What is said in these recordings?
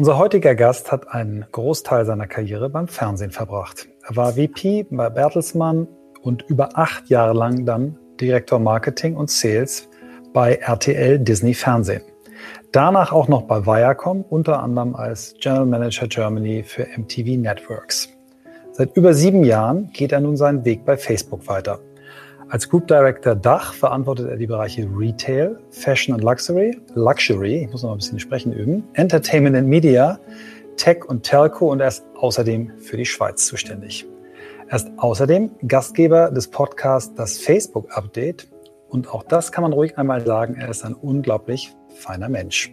Unser heutiger Gast hat einen Großteil seiner Karriere beim Fernsehen verbracht. Er war VP bei Bertelsmann und über acht Jahre lang dann Direktor Marketing und Sales bei RTL Disney Fernsehen. Danach auch noch bei Viacom, unter anderem als General Manager Germany für MTV Networks. Seit über sieben Jahren geht er nun seinen Weg bei Facebook weiter. Als Group Director Dach verantwortet er die Bereiche Retail, Fashion and Luxury, Luxury, ich muss noch ein bisschen sprechen üben, Entertainment and Media, Tech und Telco und er ist außerdem für die Schweiz zuständig. Er ist außerdem Gastgeber des Podcasts Das Facebook Update und auch das kann man ruhig einmal sagen, er ist ein unglaublich feiner Mensch.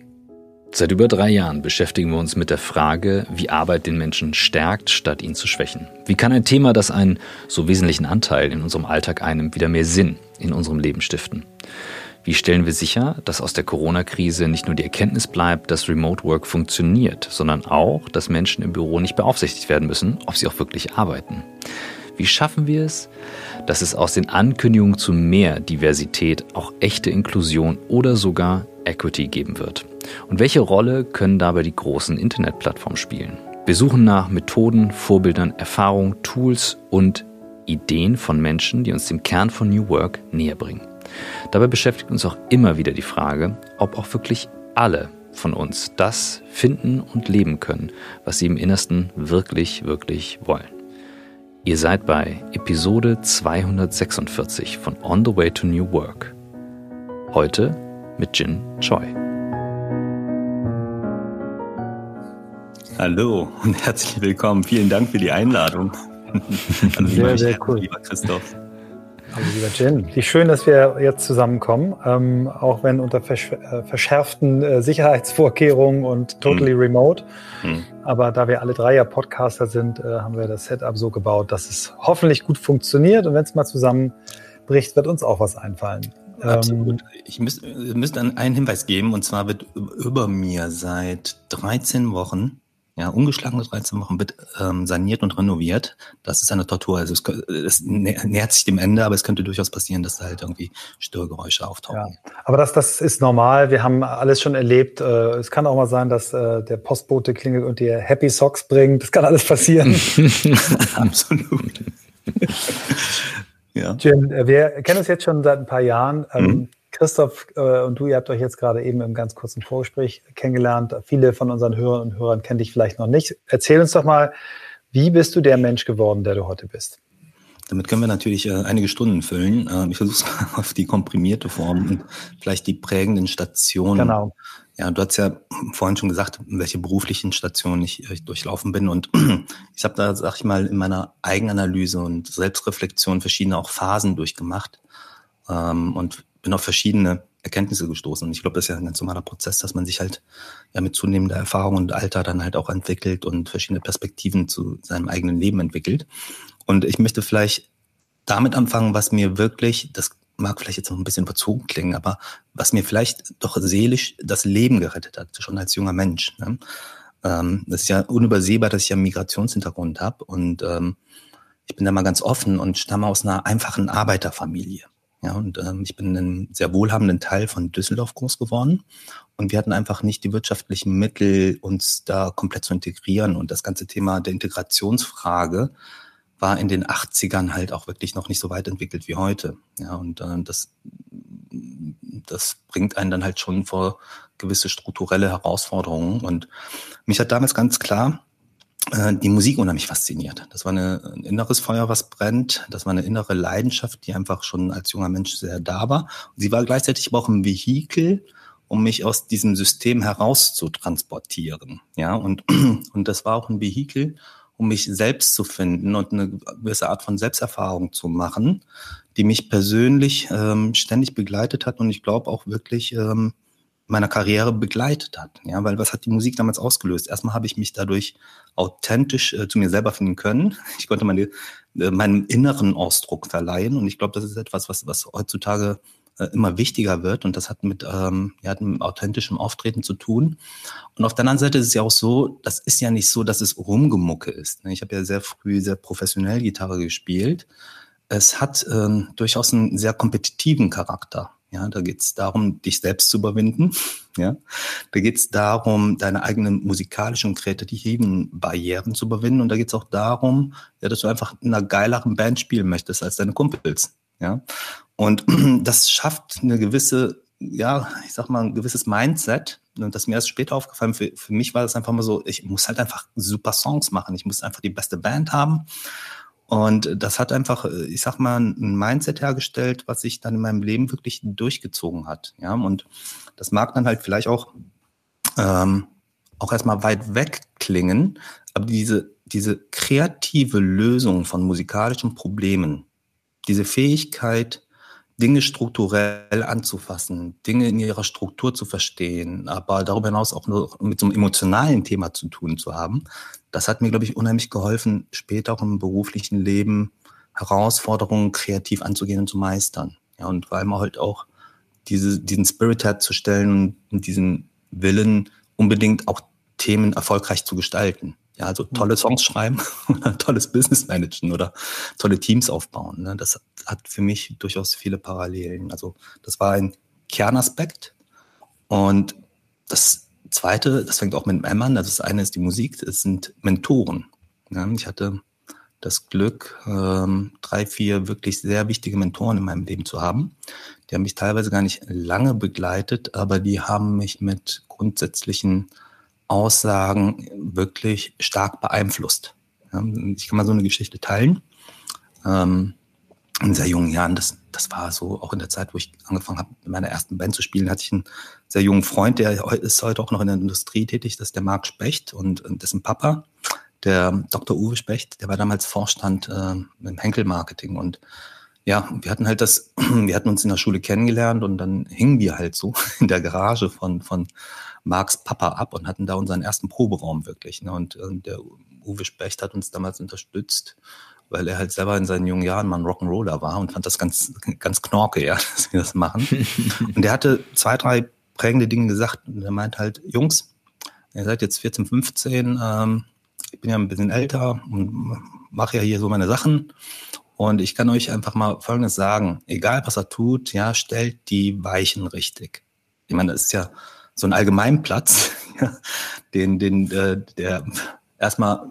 Seit über drei Jahren beschäftigen wir uns mit der Frage, wie Arbeit den Menschen stärkt, statt ihn zu schwächen. Wie kann ein Thema, das einen so wesentlichen Anteil in unserem Alltag einnimmt, wieder mehr Sinn in unserem Leben stiften? Wie stellen wir sicher, dass aus der Corona-Krise nicht nur die Erkenntnis bleibt, dass Remote Work funktioniert, sondern auch, dass Menschen im Büro nicht beaufsichtigt werden müssen, ob sie auch wirklich arbeiten? Wie schaffen wir es, dass es aus den Ankündigungen zu mehr Diversität auch echte Inklusion oder sogar Equity geben wird? Und welche Rolle können dabei die großen Internetplattformen spielen? Wir suchen nach Methoden, Vorbildern, Erfahrungen, Tools und Ideen von Menschen, die uns dem Kern von New Work näher bringen. Dabei beschäftigt uns auch immer wieder die Frage, ob auch wirklich alle von uns das finden und leben können, was sie im Innersten wirklich, wirklich wollen. Ihr seid bei Episode 246 von On the Way to New Work. Heute mit Jin Choi. Hallo und herzlich willkommen. Vielen Dank für die Einladung. Hallo, sehr, sehr cool. Lieber Christoph. Hallo, lieber Jen. Wie schön, dass wir jetzt zusammenkommen, ähm, auch wenn unter versch äh, verschärften äh, Sicherheitsvorkehrungen und totally mhm. remote. Mhm. Aber da wir alle drei ja Podcaster sind, äh, haben wir das Setup so gebaut, dass es hoffentlich gut funktioniert. Und wenn es mal zusammenbricht, wird uns auch was einfallen. Absolut. Ähm, ich müsste einen Hinweis geben, und zwar wird über mir seit 13 Wochen ja, ungeschlagene 13 Wochen wird ähm, saniert und renoviert. Das ist eine Tortur. Also es, es nähert sich dem Ende, aber es könnte durchaus passieren, dass da halt irgendwie Störgeräusche auftauchen. Ja, aber das, das ist normal. Wir haben alles schon erlebt. Äh, es kann auch mal sein, dass äh, der Postbote klingelt und dir Happy Socks bringt. Das kann alles passieren. Absolut. ja. Jim, äh, wir kennen uns jetzt schon seit ein paar Jahren. Ähm, mhm. Christoph äh, und du, ihr habt euch jetzt gerade eben im ganz kurzen Vorgespräch kennengelernt. Viele von unseren Hörern und Hörern kennen dich vielleicht noch nicht. Erzähl uns doch mal, wie bist du der Mensch geworden, der du heute bist? Damit können wir natürlich äh, einige Stunden füllen. Äh, ich versuche es mal auf die komprimierte Form und vielleicht die prägenden Stationen. Genau. Ja, du hast ja vorhin schon gesagt, welche beruflichen Stationen ich, ich durchlaufen bin. Und ich habe da, sag ich mal, in meiner Eigenanalyse und Selbstreflexion verschiedene auch Phasen durchgemacht. Ähm, und bin auf verschiedene Erkenntnisse gestoßen. Und ich glaube, das ist ja ein ganz normaler Prozess, dass man sich halt ja mit zunehmender Erfahrung und Alter dann halt auch entwickelt und verschiedene Perspektiven zu seinem eigenen Leben entwickelt. Und ich möchte vielleicht damit anfangen, was mir wirklich, das mag vielleicht jetzt noch ein bisschen überzogen klingen, aber was mir vielleicht doch seelisch das Leben gerettet hat, schon als junger Mensch. Ne? Ähm, das ist ja unübersehbar, dass ich ja einen Migrationshintergrund habe und ähm, ich bin da mal ganz offen und stamme aus einer einfachen Arbeiterfamilie. Ja, und ähm, ich bin in einem sehr wohlhabenden Teil von Düsseldorf groß geworden. Und wir hatten einfach nicht die wirtschaftlichen Mittel, uns da komplett zu integrieren. Und das ganze Thema der Integrationsfrage war in den 80ern halt auch wirklich noch nicht so weit entwickelt wie heute. Ja, und äh, das, das bringt einen dann halt schon vor gewisse strukturelle Herausforderungen. Und mich hat damals ganz klar äh, die Musik unheimlich fasziniert. Das war eine, ein inneres Feuer, was brennt. Das war eine innere Leidenschaft, die einfach schon als junger Mensch sehr da war. Und sie war gleichzeitig aber auch ein Vehikel, um mich aus diesem System heraus zu transportieren. Ja, und, und das war auch ein Vehikel, um mich selbst zu finden und eine gewisse Art von Selbsterfahrung zu machen, die mich persönlich ähm, ständig begleitet hat und ich glaube auch wirklich ähm, meiner Karriere begleitet hat. Ja, weil was hat die Musik damals ausgelöst? Erstmal habe ich mich dadurch authentisch äh, zu mir selber finden können. Ich konnte meine, äh, meinem inneren Ausdruck verleihen und ich glaube, das ist etwas, was, was heutzutage immer wichtiger wird und das hat mit, ähm, ja, mit authentischem Auftreten zu tun. Und auf der anderen Seite ist es ja auch so, das ist ja nicht so, dass es Rumgemucke ist. Ne? Ich habe ja sehr früh sehr professionell Gitarre gespielt. Es hat ähm, durchaus einen sehr kompetitiven Charakter. Ja, da geht es darum, dich selbst zu überwinden. Ja, da geht es darum, deine eigenen musikalischen und kreativen Barrieren zu überwinden. Und da geht es auch darum, ja, dass du einfach in einer geileren Band spielen möchtest als deine Kumpels. Ja, und das schafft eine gewisse, ja, ich sag mal, ein gewisses Mindset. Und das ist mir erst später aufgefallen. Für, für mich war das einfach mal so, ich muss halt einfach super Songs machen. Ich muss einfach die beste Band haben. Und das hat einfach, ich sag mal, ein Mindset hergestellt, was sich dann in meinem Leben wirklich durchgezogen hat. Ja, und das mag dann halt vielleicht auch, ähm, auch erstmal weit weg klingen, aber diese, diese kreative Lösung von musikalischen Problemen, diese Fähigkeit, Dinge strukturell anzufassen, Dinge in ihrer Struktur zu verstehen, aber darüber hinaus auch nur mit so einem emotionalen Thema zu tun zu haben, das hat mir, glaube ich, unheimlich geholfen, später auch im beruflichen Leben Herausforderungen kreativ anzugehen und zu meistern. Ja, und vor allem halt auch diese, diesen Spirit herzustellen und diesen Willen, unbedingt auch Themen erfolgreich zu gestalten. Ja, also tolle Songs schreiben oder tolles Business managen oder tolle Teams aufbauen. Ne? Das hat für mich durchaus viele Parallelen. Also das war ein Kernaspekt. Und das Zweite, das fängt auch mit M an, das eine ist die Musik, das sind Mentoren. Ja, ich hatte das Glück, ähm, drei, vier wirklich sehr wichtige Mentoren in meinem Leben zu haben. Die haben mich teilweise gar nicht lange begleitet, aber die haben mich mit grundsätzlichen Aussagen wirklich stark beeinflusst. Ich kann mal so eine Geschichte teilen. Ähm, in sehr jungen Jahren, das, das war so auch in der Zeit, wo ich angefangen habe, in meiner ersten Band zu spielen, hatte ich einen sehr jungen Freund, der ist heute auch noch in der Industrie tätig, das ist der Marc Specht und, und dessen Papa, der Dr. Uwe Specht, der war damals Vorstand äh, im Henkel-Marketing und ja, wir hatten halt das, wir hatten uns in der Schule kennengelernt und dann hingen wir halt so in der Garage von, von Marks Papa ab und hatten da unseren ersten Proberaum wirklich. Ne? Und, und der Uwe Specht hat uns damals unterstützt, weil er halt selber in seinen jungen Jahren mal ein Rock'n'Roller war und fand das ganz, ganz knorke, ja, dass wir das machen. und der hatte zwei, drei prägende Dinge gesagt und er meint halt, Jungs, ihr seid jetzt 14, 15, ähm, ich bin ja ein bisschen älter und mache ja hier so meine Sachen. Und ich kann euch einfach mal Folgendes sagen. Egal, was er tut, ja, stellt die Weichen richtig. Ich meine, das ist ja so ein Allgemeinplatz, den, den, äh, der erstmal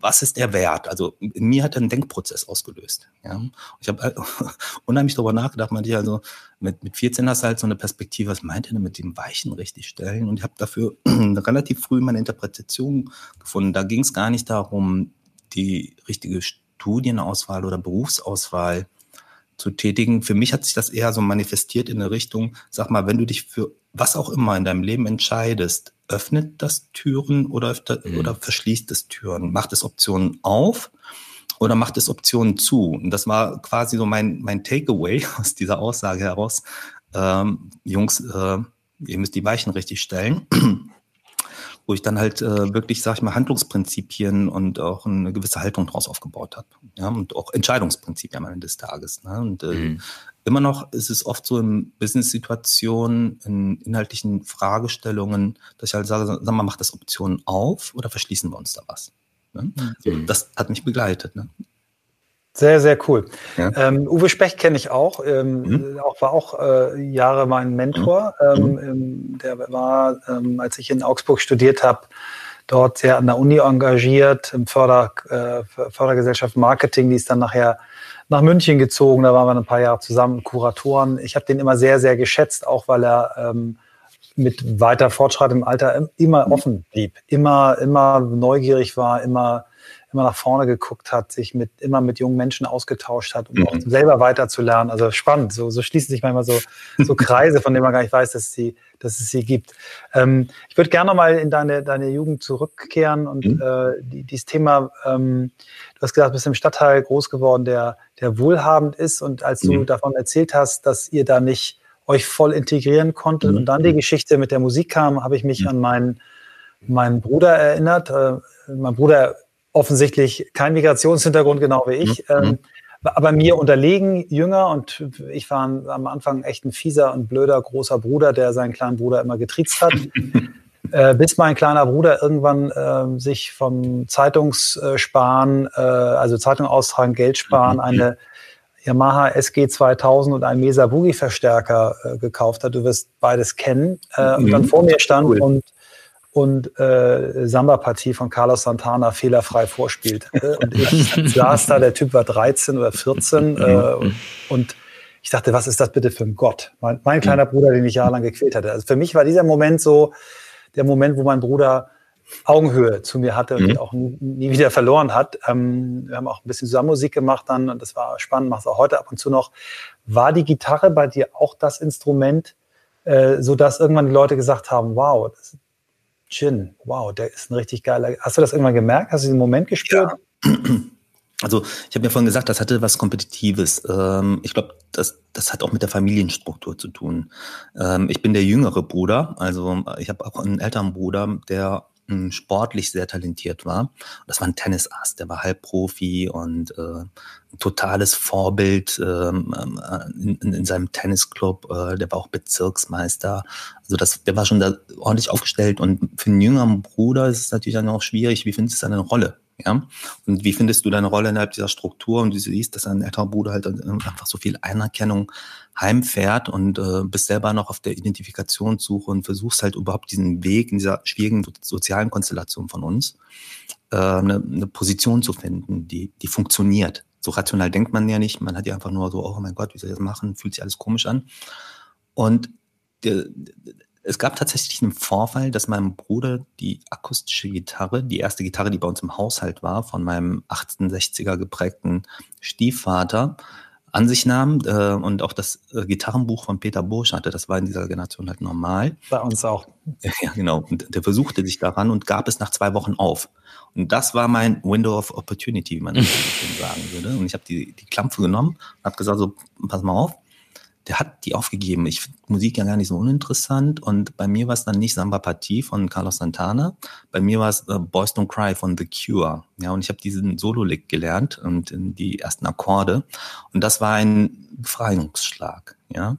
was ist der Wert? Also in mir hat er einen Denkprozess ausgelöst. Ja? Ich habe äh, unheimlich darüber nachgedacht, man also mit, mit 14 hast du halt so eine Perspektive, was meint er denn mit dem Weichen richtig stellen? Und ich habe dafür relativ früh meine Interpretation gefunden. Da ging es gar nicht darum, die richtige Studienauswahl oder Berufsauswahl zu tätigen. Für mich hat sich das eher so manifestiert in der Richtung, sag mal, wenn du dich für was auch immer in deinem Leben entscheidest, öffnet das Türen oder, mhm. oder verschließt es Türen? Macht es Optionen auf oder macht es Optionen zu? Und das war quasi so mein, mein Takeaway aus dieser Aussage heraus. Ähm, Jungs, äh, ihr müsst die Weichen richtig stellen wo ich dann halt äh, wirklich, sag ich mal, Handlungsprinzipien und auch eine gewisse Haltung daraus aufgebaut habe. Ja, und auch Entscheidungsprinzipien am Ende des Tages. Ne? Und äh, mhm. immer noch ist es oft so in Business-Situationen, in inhaltlichen Fragestellungen, dass ich halt sage, sag mal, macht das Optionen auf oder verschließen wir uns da was? Ne? Mhm. Das hat mich begleitet. Ne? Sehr, sehr cool. Ja. Ähm, Uwe Specht kenne ich auch, ähm, mhm. auch war auch äh, Jahre mein Mentor. Mhm. Ähm, ähm der war, ähm, als ich in Augsburg studiert habe, dort sehr an der Uni engagiert, im Förder, äh, Fördergesellschaft Marketing, die ist dann nachher nach München gezogen, da waren wir ein paar Jahre zusammen, Kuratoren. Ich habe den immer sehr, sehr geschätzt, auch weil er mit weiter fortschreitendem Alter immer offen blieb, immer, immer neugierig war, immer immer nach vorne geguckt hat, sich mit, immer mit jungen Menschen ausgetauscht hat, um mhm. auch selber weiterzulernen. Also spannend. So, so schließen sich manchmal so, so Kreise, von denen man gar nicht weiß, dass es sie, dass es sie gibt. Ähm, ich würde gerne nochmal in deine, deine Jugend zurückkehren und mhm. äh, die, dieses Thema, ähm, du hast gesagt, du bist im Stadtteil groß geworden, der, der wohlhabend ist. Und als du mhm. davon erzählt hast, dass ihr da nicht euch voll integrieren konntet mhm. und dann die Geschichte mit der Musik kam, habe ich mich mhm. an meinen, meinen Bruder erinnert. Äh, mein Bruder offensichtlich kein Migrationshintergrund, genau wie ich. Mhm. Ähm, aber mir unterlegen, jünger und ich war am Anfang echt ein fieser und blöder großer Bruder, der seinen kleinen Bruder immer getriezt hat. äh, bis mein kleiner Bruder irgendwann äh, sich vom Zeitungssparen, äh, also Zeitung austragen, Geld sparen, mhm. eine Yamaha SG 2000 und einen Mesa Boogie Verstärker äh, gekauft hat. Du wirst beides kennen. Mhm. Und dann vor mir stand cool. und und äh, Samba-Partie von Carlos Santana fehlerfrei vorspielt. und ich saß da, der Typ war 13 oder 14 äh, und, ich dachte, was ist das bitte für ein Gott? Mein, mein kleiner Bruder, den ich jahrelang gequält hatte. Also für mich war dieser Moment so der Moment, wo mein Bruder Augenhöhe zu mir hatte und mhm. auch nie, wieder verloren hat. Ähm, wir haben auch ein bisschen zusammen Musik gemacht dann und das war spannend, macht es auch heute ab und zu noch. War die Gitarre bei dir auch das Instrument, äh, so dass irgendwann die Leute gesagt haben, wow, das, Gin, wow, der ist ein richtig geiler. Hast du das irgendwann gemerkt? Hast du diesen Moment gespürt? Ja. Also ich habe ja vorhin gesagt, das hatte was Kompetitives. Ähm, ich glaube, das, das hat auch mit der Familienstruktur zu tun. Ähm, ich bin der jüngere Bruder, also ich habe auch einen älteren Bruder, der sportlich sehr talentiert war. Das war ein Tennisass, der war Halbprofi und äh, totales Vorbild ähm, äh, in, in, in seinem Tennisclub. Äh, der war auch Bezirksmeister. Also das, der war schon da ordentlich aufgestellt. Und für einen jüngeren Bruder ist es natürlich dann auch schwierig, wie findest du seine Rolle? Ja? Und wie findest du deine Rolle innerhalb dieser Struktur? Und du siehst, dass ein älterer Bruder halt einfach so viel Anerkennung heimfährt und äh, bist selber noch auf der Identifikationssuche und versuchst halt überhaupt diesen Weg in dieser schwierigen sozialen Konstellation von uns, äh, eine, eine Position zu finden, die, die funktioniert. So rational denkt man ja nicht. Man hat ja einfach nur so, oh mein Gott, wie soll ich das machen? Fühlt sich alles komisch an. Und es gab tatsächlich einen Vorfall, dass meinem Bruder die akustische Gitarre, die erste Gitarre, die bei uns im Haushalt war, von meinem 68er geprägten Stiefvater, an sich nahm äh, und auch das äh, Gitarrenbuch von Peter Bursch hatte. Das war in dieser Generation halt normal. Bei uns auch. Ja, genau. Und der versuchte sich daran und gab es nach zwei Wochen auf. Und das war mein Window of Opportunity, wie man sagen würde. Und ich habe die, die Klampfe genommen und habe gesagt, so, pass mal auf, der hat die aufgegeben. Ich finde Musik ja gar nicht so uninteressant. Und bei mir war es dann nicht Samba Partie von Carlos Santana. Bei mir war es äh, Boys Don't Cry von The Cure. Ja, und ich habe diesen Solo-Lick gelernt und die ersten Akkorde. Und das war ein Befreiungsschlag. Ja,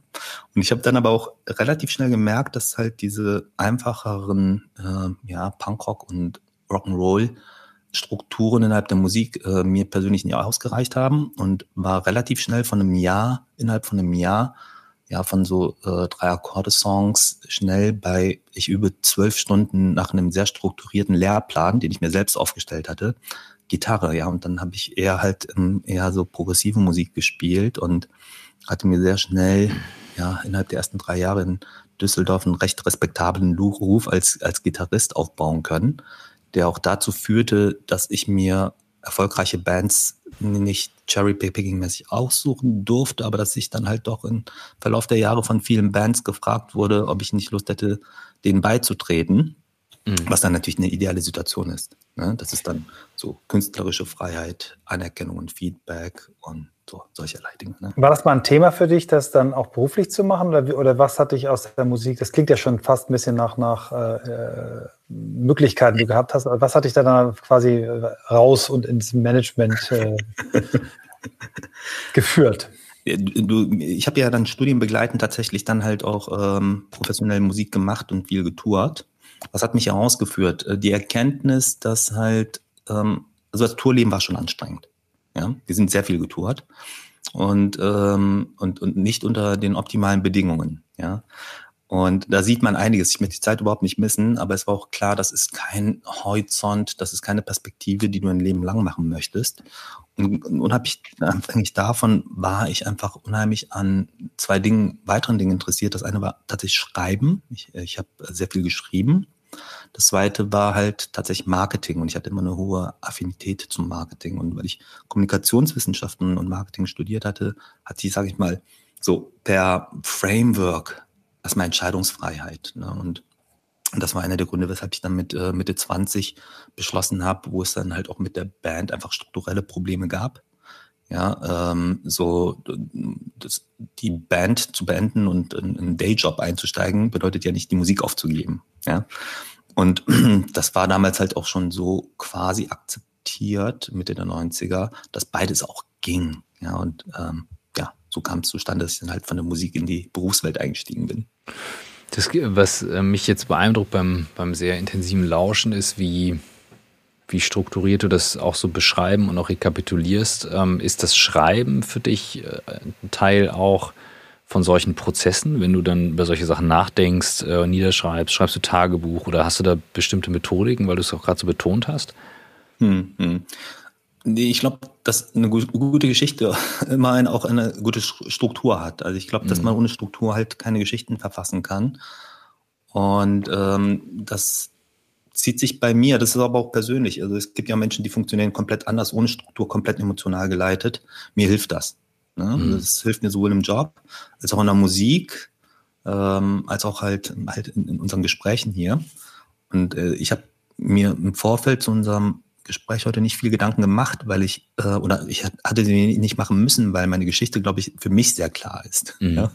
und ich habe dann aber auch relativ schnell gemerkt, dass halt diese einfacheren äh, ja, Punkrock und Rock'n'Roll Strukturen innerhalb der Musik äh, mir persönlich nicht ausgereicht haben und war relativ schnell von einem Jahr, innerhalb von einem Jahr, ja, von so äh, drei Akkorde-Songs schnell bei, ich übe zwölf Stunden nach einem sehr strukturierten Lehrplan, den ich mir selbst aufgestellt hatte, Gitarre, ja, und dann habe ich eher halt ähm, eher so progressive Musik gespielt und hatte mir sehr schnell, ja, innerhalb der ersten drei Jahre in Düsseldorf einen recht respektablen Ruf als, als Gitarrist aufbauen können der auch dazu führte, dass ich mir erfolgreiche Bands nicht Cherry-Picking-mäßig aussuchen durfte, aber dass ich dann halt doch im Verlauf der Jahre von vielen Bands gefragt wurde, ob ich nicht Lust hätte, denen beizutreten, mhm. was dann natürlich eine ideale Situation ist. Ne? Das ist dann so künstlerische Freiheit, Anerkennung und Feedback und so, solcherlei Dinge. Ne? War das mal ein Thema für dich, das dann auch beruflich zu machen? Oder, oder was hat dich aus der Musik, das klingt ja schon fast ein bisschen nach, nach äh, äh Möglichkeiten, die du gehabt hast. Was hat dich da dann quasi raus und ins Management äh, geführt? Du, ich habe ja dann studienbegleitend tatsächlich dann halt auch ähm, professionell Musik gemacht und viel getourt. Was hat mich herausgeführt? Äh, die Erkenntnis, dass halt, ähm, also das Tourleben war schon anstrengend. Ja, wir sind sehr viel getourt und, ähm, und, und nicht unter den optimalen Bedingungen. Ja, und da sieht man einiges. Ich möchte die Zeit überhaupt nicht missen, aber es war auch klar, das ist kein Horizont, das ist keine Perspektive, die du ein Leben lang machen möchtest. Und unabhängig abhängig davon war ich einfach unheimlich an zwei Dingen, weiteren Dingen interessiert. Das eine war tatsächlich Schreiben. Ich, ich habe sehr viel geschrieben das zweite war halt tatsächlich Marketing und ich hatte immer eine hohe Affinität zum Marketing. Und weil ich Kommunikationswissenschaften und Marketing studiert hatte, hatte ich, sage ich mal, so per Framework erstmal Entscheidungsfreiheit. Ne? Und, das war einer der Gründe, weshalb ich dann mit äh, Mitte 20 beschlossen habe, wo es dann halt auch mit der Band einfach strukturelle Probleme gab. Ja, ähm, so das, die Band zu beenden und in einen Dayjob einzusteigen, bedeutet ja nicht, die Musik aufzugeben. Ja. Und das war damals halt auch schon so quasi akzeptiert, Mitte der 90er, dass beides auch ging. Ja, und ähm, ja, so kam es zustande, dass ich dann halt von der Musik in die Berufswelt eingestiegen bin. Das, was äh, mich jetzt beeindruckt beim, beim sehr intensiven Lauschen ist, wie wie strukturiert du das auch so beschreiben und auch rekapitulierst. Ähm, ist das Schreiben für dich äh, ein Teil auch von solchen Prozessen, wenn du dann über solche Sachen nachdenkst, äh, niederschreibst, schreibst du Tagebuch oder hast du da bestimmte Methodiken, weil du es auch gerade so betont hast? Hm, hm. Nee, ich glaube, dass eine gute Geschichte immer eine, auch eine gute Struktur hat. Also ich glaube, dass hm. man ohne Struktur halt keine Geschichten verfassen kann. Und ähm, das zieht sich bei mir, das ist aber auch persönlich. Also es gibt ja Menschen, die funktionieren komplett anders, ohne Struktur, komplett emotional geleitet. Mir hilft das. Ne? Mhm. Das hilft mir sowohl im Job als auch in der Musik, ähm, als auch halt, halt in, in, unseren Gesprächen hier. Und äh, ich habe mir im Vorfeld zu unserem Gespräch heute nicht viel Gedanken gemacht, weil ich, äh, oder ich hatte sie nicht machen müssen, weil meine Geschichte, glaube ich, für mich sehr klar ist. Mhm. Ja?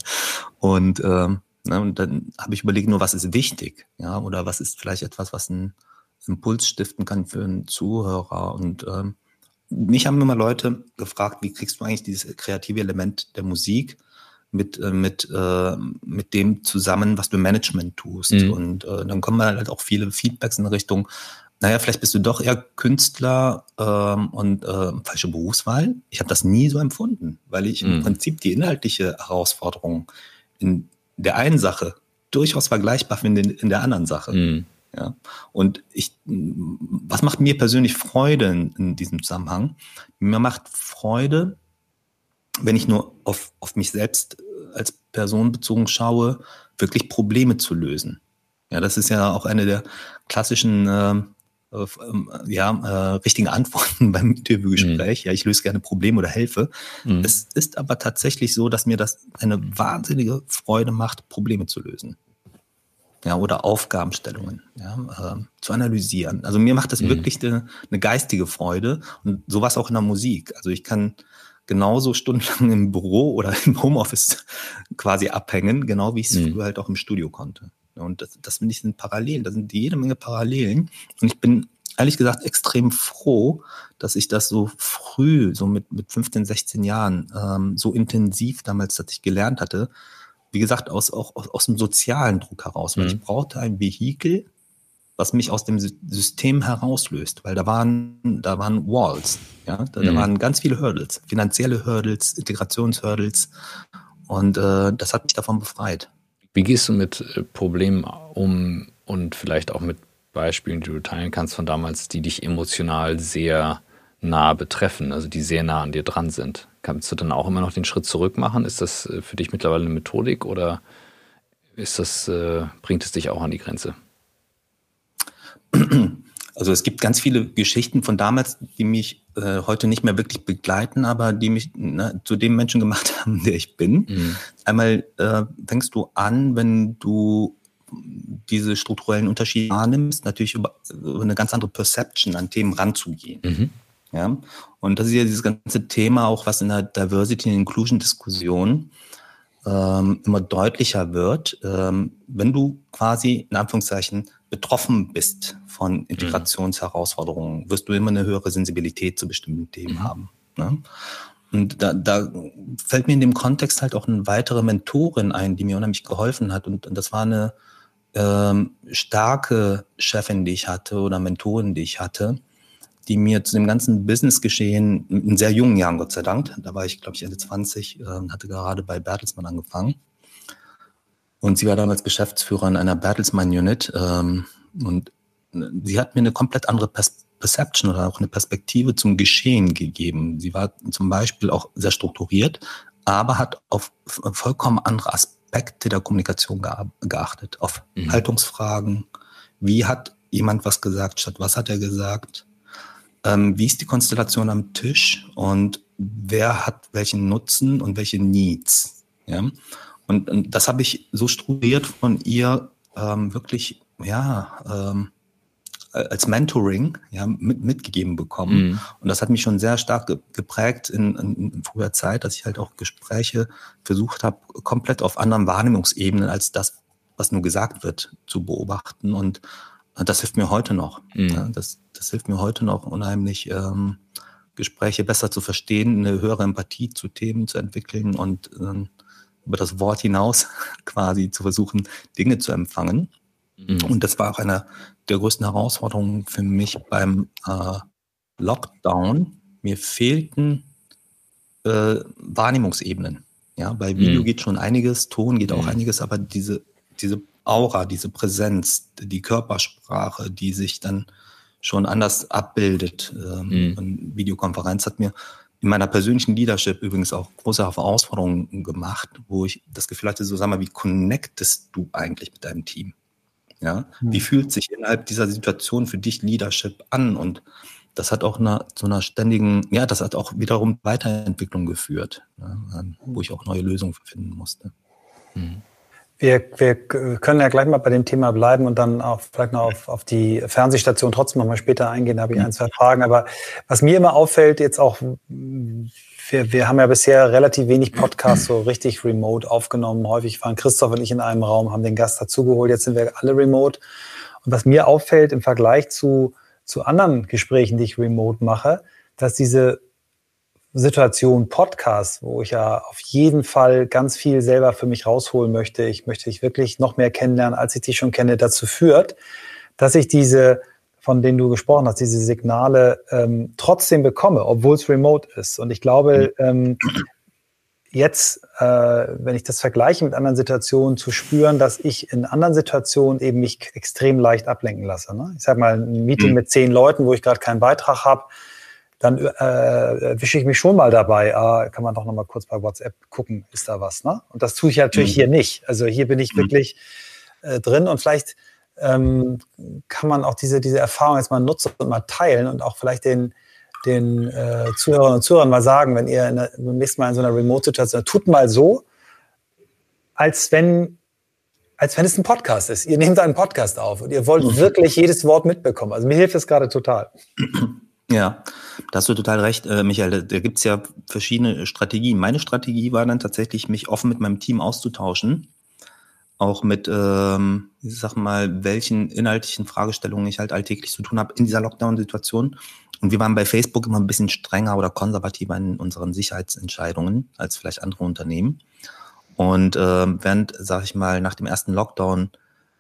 Und, ähm, ne, und dann habe ich überlegt, nur was ist wichtig, ja, oder was ist vielleicht etwas, was einen Impuls stiften kann für einen Zuhörer. Und ähm, mich haben immer Leute gefragt, wie kriegst du eigentlich dieses kreative Element der Musik mit, äh, mit, äh, mit dem zusammen, was du im Management tust. Mhm. Und äh, dann kommen halt auch viele Feedbacks in Richtung, naja, vielleicht bist du doch eher Künstler ähm, und äh, falsche Berufswahl. Ich habe das nie so empfunden, weil ich mhm. im Prinzip die inhaltliche Herausforderung in der einen Sache durchaus vergleichbar finde in, in der anderen Sache. Mhm. Ja. Und ich, was macht mir persönlich Freude in, in diesem Zusammenhang? Mir macht Freude, wenn ich nur auf, auf mich selbst äh, als Person bezogen schaue, wirklich Probleme zu lösen. Ja, das ist ja auch eine der klassischen äh, äh, ja, äh, richtigen Antworten beim Interviewgespräch. Mhm. Ja, ich löse gerne Probleme oder helfe. Mhm. Es ist aber tatsächlich so, dass mir das eine wahnsinnige Freude macht, Probleme zu lösen ja, oder Aufgabenstellungen ja, äh, zu analysieren. Also mir macht das mhm. wirklich eine, eine geistige Freude und sowas auch in der Musik. Also ich kann genauso stundenlang im Büro oder im Homeoffice quasi abhängen, genau wie ich es mhm. früher halt auch im Studio konnte. Und das, das finde ich sind Parallelen, da sind jede Menge Parallelen. Und ich bin ehrlich gesagt extrem froh, dass ich das so früh, so mit, mit 15, 16 Jahren, ähm, so intensiv damals, dass ich gelernt hatte, wie gesagt, aus, auch aus, aus dem sozialen Druck heraus, weil mhm. ich brauchte ein Vehikel, was mich aus dem System herauslöst, weil da waren, da waren Walls, ja, da, mhm. da waren ganz viele Hurdles, finanzielle Hurdles, Integrationshurdles und äh, das hat mich davon befreit. Wie gehst du mit äh, Problemen um und vielleicht auch mit Beispielen, die du teilen kannst von damals, die dich emotional sehr nah betreffen, also die sehr nah an dir dran sind? Kannst du dann auch immer noch den Schritt zurück machen? Ist das äh, für dich mittlerweile eine Methodik oder ist das, äh, bringt es dich auch an die Grenze? Also es gibt ganz viele Geschichten von damals, die mich äh, heute nicht mehr wirklich begleiten, aber die mich ne, zu dem Menschen gemacht haben, der ich bin. Mhm. Einmal äh, fängst du an, wenn du diese strukturellen Unterschiede wahrnimmst, natürlich über, über eine ganz andere Perception an Themen ranzugehen. Mhm. Ja? Und das ist ja dieses ganze Thema auch, was in der Diversity and Inclusion Diskussion ähm, immer deutlicher wird, ähm, wenn du quasi in Anführungszeichen betroffen bist von mhm. Integrationsherausforderungen, wirst du immer eine höhere Sensibilität zu bestimmten Themen mhm. haben. Ne? Und da, da fällt mir in dem Kontext halt auch eine weitere Mentorin ein, die mir unheimlich geholfen hat. Und, und das war eine ähm, starke Chefin, die ich hatte oder Mentorin, die ich hatte, die mir zu dem ganzen Business-Geschehen in sehr jungen Jahren, Gott sei Dank, da war ich, glaube ich, Ende 20, äh, hatte gerade bei Bertelsmann angefangen. Und sie war damals Geschäftsführerin einer Bertelsmann-Unit. Ähm, und sie hat mir eine komplett andere Perception oder auch eine Perspektive zum Geschehen gegeben. Sie war zum Beispiel auch sehr strukturiert, aber hat auf vollkommen andere Aspekte der Kommunikation geachtet. Auf mhm. Haltungsfragen. Wie hat jemand was gesagt statt was hat er gesagt? Ähm, wie ist die Konstellation am Tisch und wer hat welchen Nutzen und welche Needs. Ja? Und, und das habe ich so strukturiert von ihr ähm, wirklich, ja, ähm, als Mentoring ja, mit, mitgegeben bekommen. Mhm. Und das hat mich schon sehr stark geprägt in, in, in früher Zeit, dass ich halt auch Gespräche versucht habe, komplett auf anderen Wahrnehmungsebenen als das, was nur gesagt wird, zu beobachten. Und das hilft mir heute noch. Mhm. Das, das hilft mir heute noch unheimlich, ähm, Gespräche besser zu verstehen, eine höhere Empathie zu Themen zu entwickeln und ähm, über das Wort hinaus quasi zu versuchen, Dinge zu empfangen. Mhm. Und das war auch eine der größten Herausforderungen für mich beim äh, Lockdown. Mir fehlten äh, Wahrnehmungsebenen. Ja, bei Video mhm. geht schon einiges, Ton geht auch mhm. einiges, aber diese, diese Aura, diese Präsenz, die Körpersprache, die sich dann schon anders abbildet. Ähm, mhm. Videokonferenz hat mir in meiner persönlichen Leadership übrigens auch große Herausforderungen gemacht, wo ich das Gefühl hatte, so sag mal, wie connectest du eigentlich mit deinem Team? Ja, mhm. wie fühlt sich innerhalb dieser Situation für dich Leadership an? Und das hat auch eine, zu einer ständigen, ja, das hat auch wiederum Weiterentwicklung geführt, ja, wo ich auch neue Lösungen finden musste. Mhm. Wir, wir können ja gleich mal bei dem Thema bleiben und dann auch vielleicht noch auf, auf die Fernsehstation trotzdem noch mal später eingehen. Da habe ich ein, zwei Fragen. Aber was mir immer auffällt, jetzt auch, wir, wir haben ja bisher relativ wenig Podcasts so richtig remote aufgenommen. Häufig waren Christoph und ich in einem Raum, haben den Gast dazugeholt. Jetzt sind wir alle remote. Und was mir auffällt im Vergleich zu, zu anderen Gesprächen, die ich remote mache, dass diese Situation Podcast, wo ich ja auf jeden Fall ganz viel selber für mich rausholen möchte. Ich möchte dich wirklich noch mehr kennenlernen, als ich dich schon kenne, dazu führt, dass ich diese, von denen du gesprochen hast, diese Signale ähm, trotzdem bekomme, obwohl es remote ist. Und ich glaube, ähm, jetzt, äh, wenn ich das vergleiche mit anderen Situationen, zu spüren, dass ich in anderen Situationen eben mich extrem leicht ablenken lasse. Ne? Ich sag mal, ein Meeting mhm. mit zehn Leuten, wo ich gerade keinen Beitrag habe, dann äh, wische ich mich schon mal dabei. Ah, kann man doch noch mal kurz bei WhatsApp gucken, ist da was. Ne? Und das tue ich natürlich mhm. hier nicht. Also hier bin ich mhm. wirklich äh, drin und vielleicht ähm, kann man auch diese, diese Erfahrung jetzt mal nutzen und mal teilen und auch vielleicht den, den äh, Zuhörern und Zuhörern mal sagen, wenn ihr der, beim nächsten Mal in so einer Remote-Situation tut mal so, als wenn als wenn es ein Podcast ist. Ihr nehmt einen Podcast auf und ihr wollt mhm. wirklich jedes Wort mitbekommen. Also mir hilft das gerade total. Ja, da hast du total recht, äh, Michael. Da, gibt es ja verschiedene Strategien. Meine Strategie war dann tatsächlich, mich offen mit meinem Team auszutauschen. Auch mit, ähm, ich sag mal, welchen inhaltlichen Fragestellungen ich halt alltäglich zu tun habe in dieser Lockdown-Situation. Und wir waren bei Facebook immer ein bisschen strenger oder konservativer in unseren Sicherheitsentscheidungen als vielleicht andere Unternehmen. Und äh, während, sag ich mal, nach dem ersten Lockdown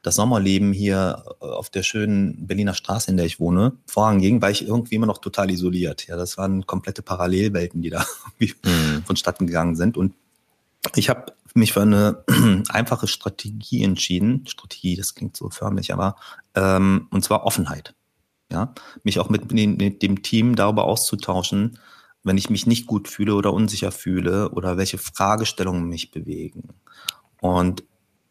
das Sommerleben hier äh, auf der schönen Berliner Straße, in der ich wohne, voranging, war ich irgendwie immer noch total isoliert. Ja, das waren komplette Parallelwelten, die da mhm. vonstatten gegangen sind. Und ich habe mich für eine einfache Strategie entschieden. Strategie, das klingt so förmlich, aber ähm, und zwar Offenheit. Ja, mich auch mit, mit dem Team darüber auszutauschen, wenn ich mich nicht gut fühle oder unsicher fühle oder welche Fragestellungen mich bewegen. Und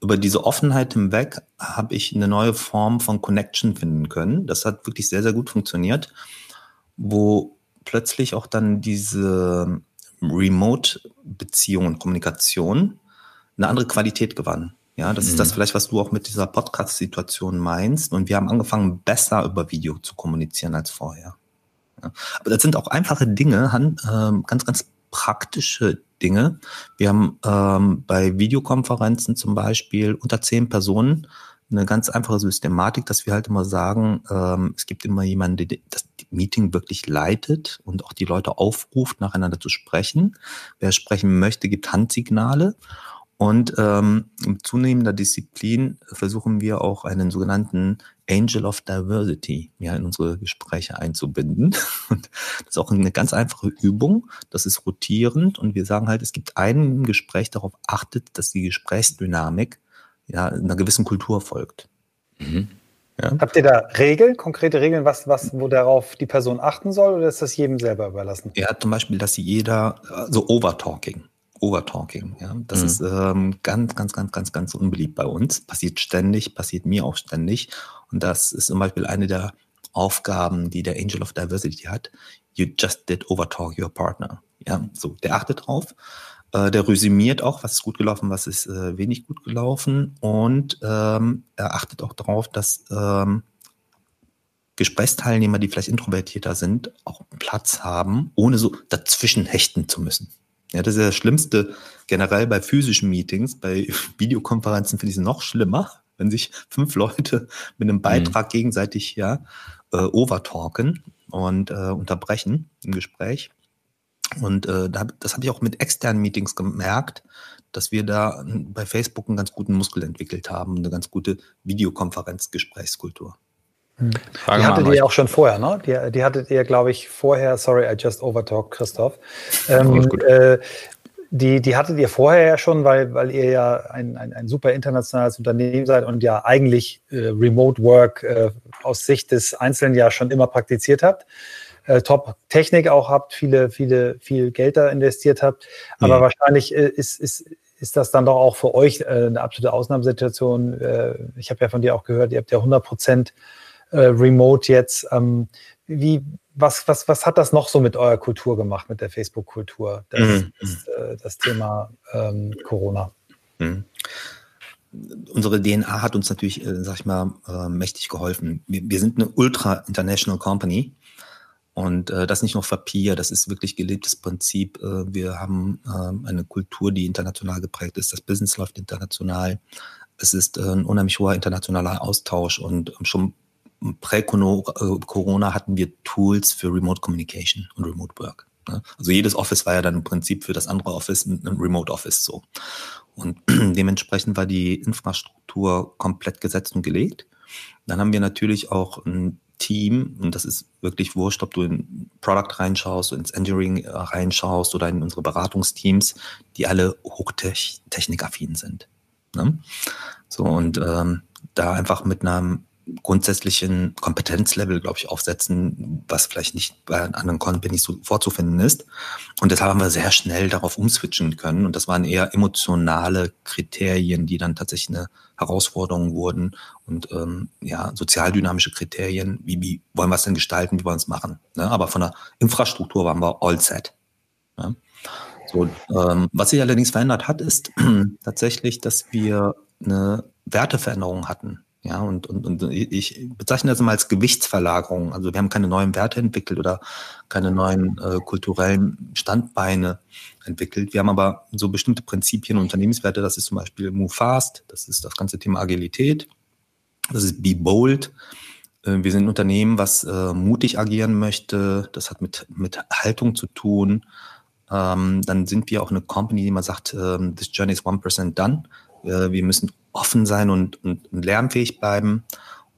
über diese Offenheit hinweg habe ich eine neue Form von Connection finden können. Das hat wirklich sehr, sehr gut funktioniert, wo plötzlich auch dann diese Remote-Beziehung und Kommunikation eine andere Qualität gewann. Ja, das mhm. ist das mhm. vielleicht, was du auch mit dieser Podcast-Situation meinst. Und wir haben angefangen, besser über Video zu kommunizieren als vorher. Ja. Aber das sind auch einfache Dinge, ähm, ganz, ganz praktische Dinge. Wir haben ähm, bei Videokonferenzen zum Beispiel unter zehn Personen eine ganz einfache Systematik, dass wir halt immer sagen, ähm, es gibt immer jemanden, der das Meeting wirklich leitet und auch die Leute aufruft, nacheinander zu sprechen. Wer sprechen möchte, gibt Handsignale. Und ähm, mit zunehmender Disziplin versuchen wir auch einen sogenannten Angel of Diversity ja, in unsere Gespräche einzubinden. Und das ist auch eine ganz einfache Übung. Das ist rotierend und wir sagen halt, es gibt einen Gespräch, darauf achtet, dass die Gesprächsdynamik ja einer gewissen Kultur folgt. Mhm. Ja. Habt ihr da Regeln, konkrete Regeln, was, was, wo darauf die Person achten soll, oder ist das jedem selber überlassen? Ja, zum Beispiel, dass jeder, so also Overtalking. Overtalking. Ja, das mhm. ist ähm, ganz, ganz, ganz, ganz, ganz unbeliebt bei uns. Passiert ständig, passiert mir auch ständig. Und das ist zum Beispiel eine der Aufgaben, die der Angel of Diversity hat. You just did overtalk your partner. Ja, so, der achtet drauf. Äh, der resümiert auch, was ist gut gelaufen, was ist äh, wenig gut gelaufen. Und ähm, er achtet auch darauf, dass ähm, Gesprächsteilnehmer, die vielleicht introvertierter sind, auch Platz haben, ohne so dazwischen hechten zu müssen. Ja, das ist ja das Schlimmste generell bei physischen Meetings. Bei Videokonferenzen finde ich es noch schlimmer, wenn sich fünf Leute mit einem Beitrag mhm. gegenseitig ja äh, overtalken und äh, unterbrechen im Gespräch. Und äh, das habe ich auch mit externen Meetings gemerkt, dass wir da bei Facebook einen ganz guten Muskel entwickelt haben, eine ganz gute Videokonferenzgesprächskultur. Hm. Die hattet ihr auch schon vorher, ne? Die, die hattet ihr, glaube ich, vorher, sorry, I just overtalk, Christoph. Ähm, äh, die, die hattet ihr vorher ja schon, weil, weil ihr ja ein, ein, ein super internationales Unternehmen seid und ja eigentlich äh, Remote Work äh, aus Sicht des Einzelnen ja schon immer praktiziert habt. Äh, Top-Technik auch habt, viele, viele, viel Geld da investiert habt. Aber mhm. wahrscheinlich äh, ist, ist, ist das dann doch auch für euch äh, eine absolute Ausnahmesituation. Ich habe ja von dir auch gehört, ihr habt ja 100 Prozent äh, Remote jetzt. Ähm, wie, was, was, was hat das noch so mit eurer Kultur gemacht, mit der Facebook-Kultur, das, mhm. das, äh, das, Thema ähm, Corona? Mhm. Unsere DNA hat uns natürlich, äh, sag ich mal, äh, mächtig geholfen. Wir, wir, sind eine ultra-international Company und äh, das nicht nur Papier, das ist wirklich gelebtes Prinzip. Äh, wir haben äh, eine Kultur, die international geprägt ist. Das Business läuft international. Es ist ein unheimlich hoher internationaler Austausch und schon prä-Corona hatten wir Tools für Remote Communication und Remote Work. Ne? Also jedes Office war ja dann im Prinzip für das andere Office ein Remote Office so. Und dementsprechend war die Infrastruktur komplett gesetzt und gelegt. Dann haben wir natürlich auch ein Team, und das ist wirklich wurscht, ob du in Product reinschaust, ins Engineering äh, reinschaust oder in unsere Beratungsteams, die alle hochtechnikaffin sind. Ne? So, und ähm, da einfach mit einem grundsätzlichen Kompetenzlevel, glaube ich, aufsetzen, was vielleicht nicht bei anderen Companies so vorzufinden ist. Und deshalb haben wir sehr schnell darauf umswitchen können. Und das waren eher emotionale Kriterien, die dann tatsächlich eine Herausforderung wurden und ähm, ja, sozialdynamische Kriterien, wie, wie wollen wir es denn gestalten, wie wollen wir es machen. Ne? Aber von der Infrastruktur waren wir all set. Ne? So, ähm, was sich allerdings verändert hat, ist tatsächlich, dass wir eine Werteveränderung hatten. Ja, und, und, und ich bezeichne das immer als Gewichtsverlagerung. Also wir haben keine neuen Werte entwickelt oder keine neuen äh, kulturellen Standbeine entwickelt. Wir haben aber so bestimmte Prinzipien und Unternehmenswerte. Das ist zum Beispiel Move Fast, das ist das ganze Thema Agilität, das ist Be Bold. Äh, wir sind ein Unternehmen, was äh, mutig agieren möchte. Das hat mit, mit Haltung zu tun. Ähm, dann sind wir auch eine Company, die man sagt, ähm, this journey is one percent done. Äh, wir müssen offen sein und, und, und lernfähig bleiben.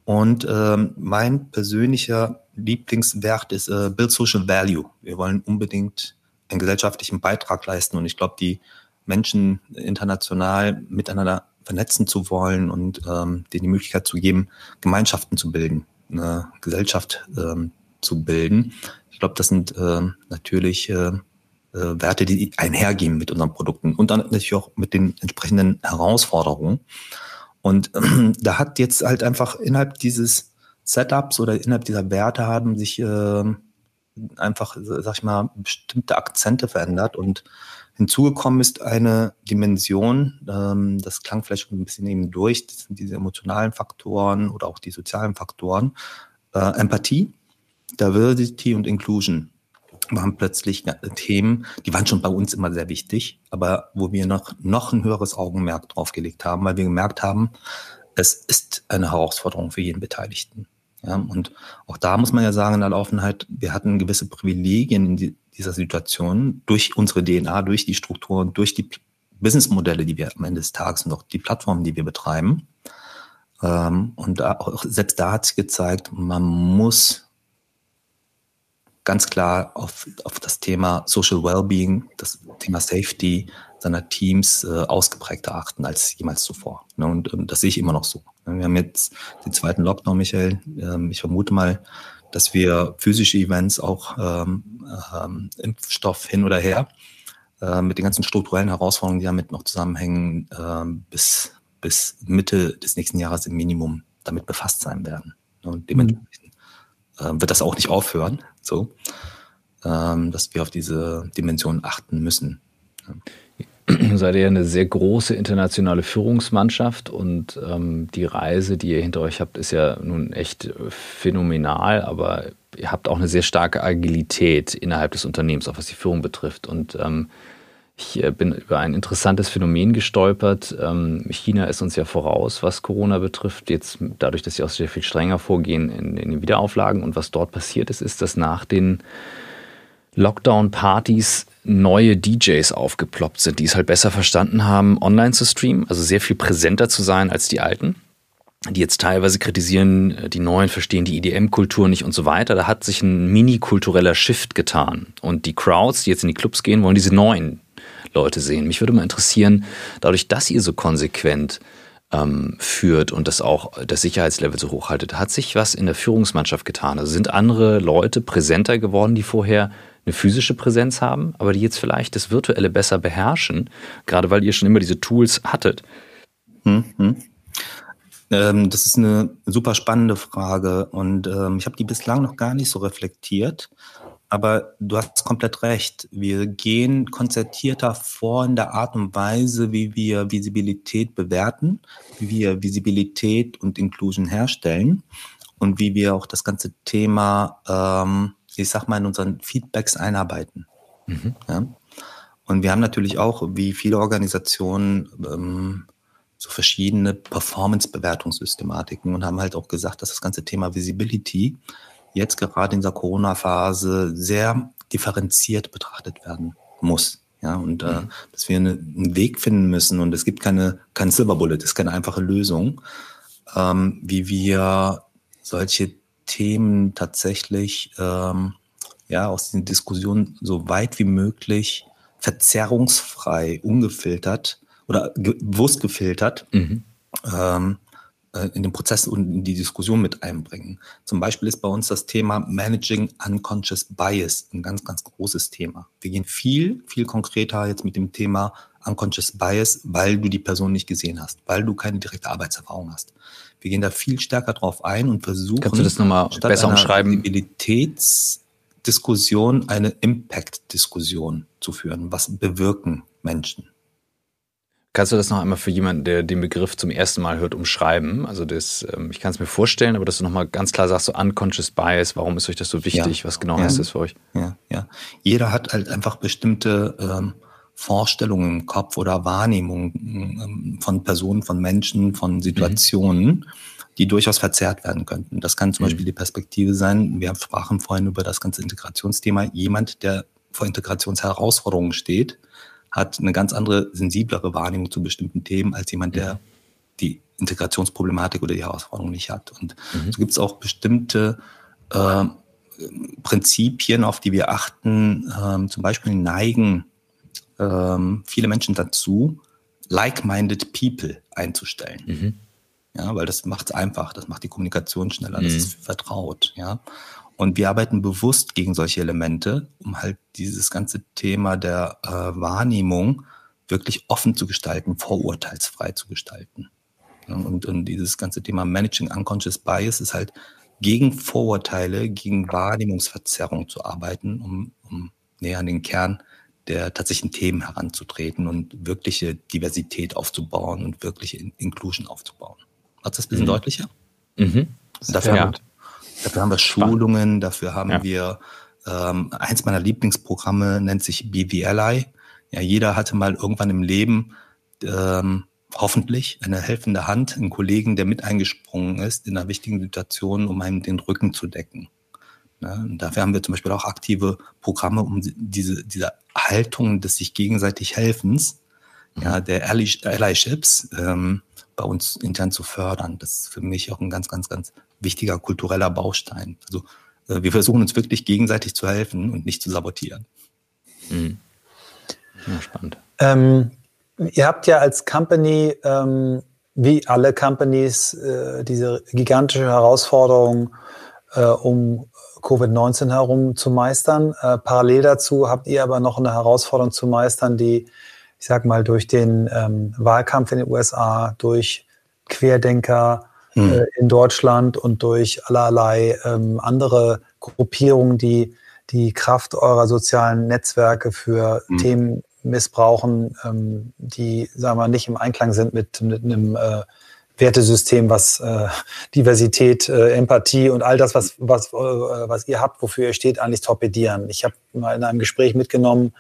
Und ähm, mein persönlicher Lieblingswert ist äh, Build Social Value. Wir wollen unbedingt einen gesellschaftlichen Beitrag leisten. Und ich glaube, die Menschen international miteinander vernetzen zu wollen und ähm, denen die Möglichkeit zu geben, Gemeinschaften zu bilden, eine Gesellschaft ähm, zu bilden. Ich glaube, das sind äh, natürlich äh, Werte, die einhergehen mit unseren Produkten. Und dann natürlich auch mit den entsprechenden Herausforderungen. Und ähm, da hat jetzt halt einfach innerhalb dieses Setups oder innerhalb dieser Werte haben sich äh, einfach, sag ich mal, bestimmte Akzente verändert. Und hinzugekommen ist eine Dimension, ähm, das klang vielleicht ein bisschen eben durch, das sind diese emotionalen Faktoren oder auch die sozialen Faktoren, äh, Empathie, Diversity und Inclusion waren plötzlich Themen, die waren schon bei uns immer sehr wichtig, aber wo wir noch, noch ein höheres Augenmerk drauf gelegt haben, weil wir gemerkt haben, es ist eine Herausforderung für jeden Beteiligten. Ja, und auch da muss man ja sagen, in der Laufenheit, wir hatten gewisse Privilegien in die, dieser Situation durch unsere DNA, durch die Strukturen, durch die Businessmodelle, die wir am Ende des Tages und auch die Plattformen, die wir betreiben. Ähm, und auch, selbst da hat sich gezeigt, man muss ganz klar auf, auf das Thema Social Wellbeing, das Thema Safety seiner Teams äh, ausgeprägter achten als jemals zuvor. Ne? Und, und das sehe ich immer noch so. Wir haben jetzt den zweiten Lockdown, Michael. Ähm, ich vermute mal, dass wir physische Events auch ähm, ähm, Impfstoff hin oder her äh, mit den ganzen strukturellen Herausforderungen, die damit noch zusammenhängen, äh, bis, bis Mitte des nächsten Jahres im Minimum damit befasst sein werden. Und mhm. dementsprechend äh, wird das auch nicht aufhören, so, ähm, dass wir auf diese Dimension achten müssen. Ja. Seid ihr eine sehr große internationale Führungsmannschaft und ähm, die Reise, die ihr hinter euch habt, ist ja nun echt phänomenal, aber ihr habt auch eine sehr starke Agilität innerhalb des Unternehmens, auch was die Führung betrifft. Und ähm, ich bin über ein interessantes Phänomen gestolpert. Ähm, China ist uns ja voraus, was Corona betrifft. Jetzt dadurch, dass sie auch sehr viel strenger vorgehen in, in den Wiederauflagen. Und was dort passiert ist, ist, dass nach den Lockdown-Partys neue DJs aufgeploppt sind, die es halt besser verstanden haben, online zu streamen, also sehr viel präsenter zu sein als die alten, die jetzt teilweise kritisieren, äh, die Neuen verstehen die EDM-Kultur nicht und so weiter. Da hat sich ein mini-kultureller Shift getan. Und die Crowds, die jetzt in die Clubs gehen, wollen diese neuen Leute sehen. Mich würde mal interessieren, dadurch, dass ihr so konsequent ähm, führt und das auch das Sicherheitslevel so hoch haltet, hat sich was in der Führungsmannschaft getan? Also sind andere Leute präsenter geworden, die vorher eine physische Präsenz haben, aber die jetzt vielleicht das Virtuelle besser beherrschen, gerade weil ihr schon immer diese Tools hattet? Hm, hm. Ähm, das ist eine super spannende Frage und ähm, ich habe die bislang noch gar nicht so reflektiert. Aber du hast komplett recht. Wir gehen konzertierter vor in der Art und Weise, wie wir Visibilität bewerten, wie wir Visibilität und Inclusion herstellen und wie wir auch das ganze Thema, ähm, ich sag mal, in unseren Feedbacks einarbeiten. Mhm. Ja? Und wir haben natürlich auch, wie viele Organisationen, ähm, so verschiedene Performance-Bewertungssystematiken und haben halt auch gesagt, dass das ganze Thema Visibility jetzt gerade in dieser Corona-Phase sehr differenziert betrachtet werden muss. Ja, und äh, mhm. dass wir eine, einen Weg finden müssen und es gibt keine, kein Silver Bullet, es ist keine einfache Lösung, ähm, wie wir solche Themen tatsächlich ähm, ja aus den Diskussionen so weit wie möglich verzerrungsfrei, ungefiltert oder bewusst gefiltert mhm. ähm, äh, in den Prozess und in die Diskussion mit einbringen. Zum Beispiel ist bei uns das Thema Managing Unconscious Bias ein ganz, ganz großes Thema. Wir gehen viel, viel konkreter jetzt mit dem Thema Unconscious Bias, weil du die Person nicht gesehen hast, weil du keine direkte Arbeitserfahrung hast. Wir gehen da viel stärker drauf ein und versuchen, Kannst du das nochmal besser umschreiben? Visibilitätsdiskussion eine Impact-Diskussion zu führen. Was bewirken Menschen? Kannst du das noch einmal für jemanden, der den Begriff zum ersten Mal hört, umschreiben? Also das, ähm, ich kann es mir vorstellen, aber dass du nochmal ganz klar sagst, so unconscious bias, warum ist euch das so wichtig? Ja. Was genau ja. heißt das für euch? Ja, ja. Jeder hat halt einfach bestimmte ähm, Vorstellungen im Kopf oder Wahrnehmungen ähm, von Personen, von Menschen, von Situationen, mhm. die durchaus verzerrt werden könnten. Das kann zum mhm. Beispiel die Perspektive sein. Wir sprachen vorhin über das ganze Integrationsthema. Jemand, der vor Integrationsherausforderungen steht, hat eine ganz andere, sensiblere Wahrnehmung zu bestimmten Themen als jemand, der die Integrationsproblematik oder die Herausforderung nicht hat. Und mhm. so gibt es auch bestimmte äh, Prinzipien, auf die wir achten. Ähm, zum Beispiel neigen ähm, viele Menschen dazu, like-minded people einzustellen. Mhm. Ja, weil das macht es einfach, das macht die Kommunikation schneller, das mhm. ist vertraut. Ja. Und wir arbeiten bewusst gegen solche Elemente, um halt dieses ganze Thema der äh, Wahrnehmung wirklich offen zu gestalten, vorurteilsfrei zu gestalten. Und, und dieses ganze Thema Managing Unconscious Bias ist halt gegen Vorurteile, gegen Wahrnehmungsverzerrung zu arbeiten, um, um näher an den Kern der tatsächlichen Themen heranzutreten und wirkliche Diversität aufzubauen und wirkliche Inclusion aufzubauen. Hat das ein bisschen mhm. deutlicher? Mhm. Dafür, ja. Dafür haben wir Schulungen, dafür haben ja. wir ähm, eins meiner Lieblingsprogramme nennt sich Be the Ally. Ja, jeder hatte mal irgendwann im Leben ähm, hoffentlich eine helfende Hand, einen Kollegen, der mit eingesprungen ist in einer wichtigen Situation, um einem den Rücken zu decken. Ja, und dafür haben wir zum Beispiel auch aktive Programme, um diese, diese Haltung des sich gegenseitig Helfens, mhm. ja, der Allyships, ähm, bei uns intern zu fördern. Das ist für mich auch ein ganz, ganz, ganz wichtiger kultureller Baustein. Also äh, wir versuchen uns wirklich gegenseitig zu helfen und nicht zu sabotieren. Mhm. Ja, spannend. Ähm, ihr habt ja als Company, ähm, wie alle Companies, äh, diese gigantische Herausforderung, äh, um Covid-19 herum zu meistern. Äh, parallel dazu habt ihr aber noch eine Herausforderung zu meistern, die, ich sag mal, durch den ähm, Wahlkampf in den USA, durch Querdenker, mhm. in Deutschland und durch allerlei ähm, andere Gruppierungen, die die Kraft eurer sozialen Netzwerke für mhm. Themen missbrauchen, ähm, die, sagen wir, nicht im Einklang sind mit, mit einem äh, Wertesystem, was äh, Diversität, äh, Empathie und all das, was, was, äh, was ihr habt, wofür ihr steht, eigentlich torpedieren. Ich habe mal in einem Gespräch mitgenommen,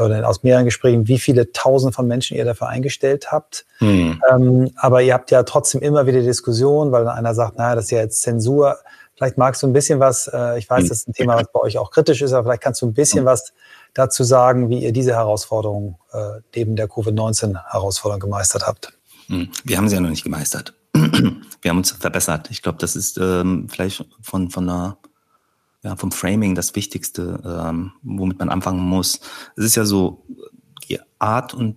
oder aus mehreren Gesprächen, wie viele Tausend von Menschen ihr dafür eingestellt habt. Hm. Ähm, aber ihr habt ja trotzdem immer wieder Diskussionen, weil einer sagt, naja, das ist ja jetzt Zensur. Vielleicht magst du ein bisschen was, äh, ich weiß, hm. das ist ein Thema, was bei euch auch kritisch ist, aber vielleicht kannst du ein bisschen was dazu sagen, wie ihr diese Herausforderung äh, neben der Covid-19-Herausforderung gemeistert habt. Hm. Wir haben sie ja noch nicht gemeistert. Wir haben uns verbessert. Ich glaube, das ist ähm, vielleicht von, von einer, ja, vom Framing das Wichtigste, ähm, womit man anfangen muss. Es ist ja so, die Art und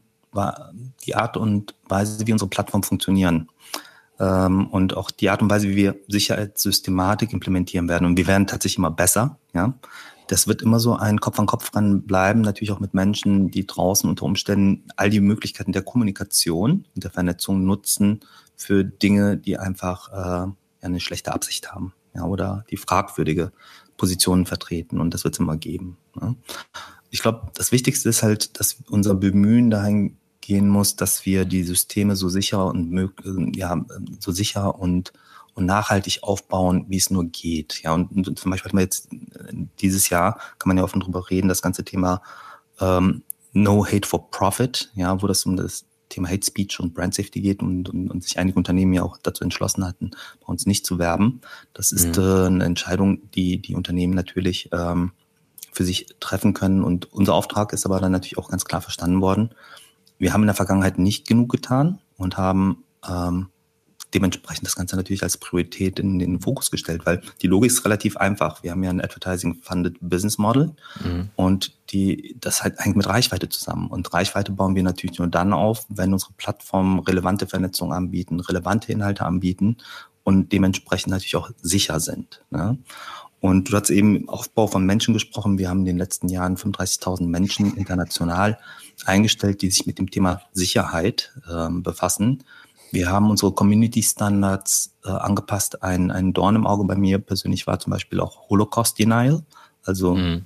die Art und Weise, wie unsere Plattformen funktionieren ähm, und auch die Art und Weise, wie wir Sicherheitssystematik implementieren werden. Und wir werden tatsächlich immer besser. Ja, das wird immer so ein Kopf an Kopf dran bleiben, natürlich auch mit Menschen, die draußen unter Umständen all die Möglichkeiten der Kommunikation und der Vernetzung nutzen für Dinge, die einfach äh, eine schlechte Absicht haben, ja, oder die fragwürdige Positionen vertreten. Und das wird es immer geben. Ne? Ich glaube, das Wichtigste ist halt, dass unser Bemühen dahin gehen muss, dass wir die Systeme so sicher und ja, so sicher und und nachhaltig aufbauen, wie es nur geht. Ja, und, und zum Beispiel hat man jetzt dieses Jahr, kann man ja offen drüber reden, das ganze Thema ähm, No Hate for Profit, ja, wo das um das Thema Hate Speech und Brand Safety geht und, und, und sich einige Unternehmen ja auch dazu entschlossen hatten, bei uns nicht zu werben. Das ist mhm. äh, eine Entscheidung, die die Unternehmen natürlich ähm, für sich treffen können. Und unser Auftrag ist aber dann natürlich auch ganz klar verstanden worden. Wir haben in der Vergangenheit nicht genug getan und haben ähm, dementsprechend das Ganze natürlich als Priorität in den Fokus gestellt, weil die Logik ist relativ einfach. Wir haben ja ein Advertising-Funded Business Model mhm. und die, das halt hängt mit Reichweite zusammen. Und Reichweite bauen wir natürlich nur dann auf, wenn unsere Plattformen relevante Vernetzung anbieten, relevante Inhalte anbieten und dementsprechend natürlich auch sicher sind. Ne? Und du hast eben Aufbau von Menschen gesprochen. Wir haben in den letzten Jahren 35.000 Menschen international eingestellt, die sich mit dem Thema Sicherheit äh, befassen. Wir haben unsere Community Standards äh, angepasst. Ein, ein Dorn im Auge bei mir persönlich war zum Beispiel auch Holocaust Denial, also mhm.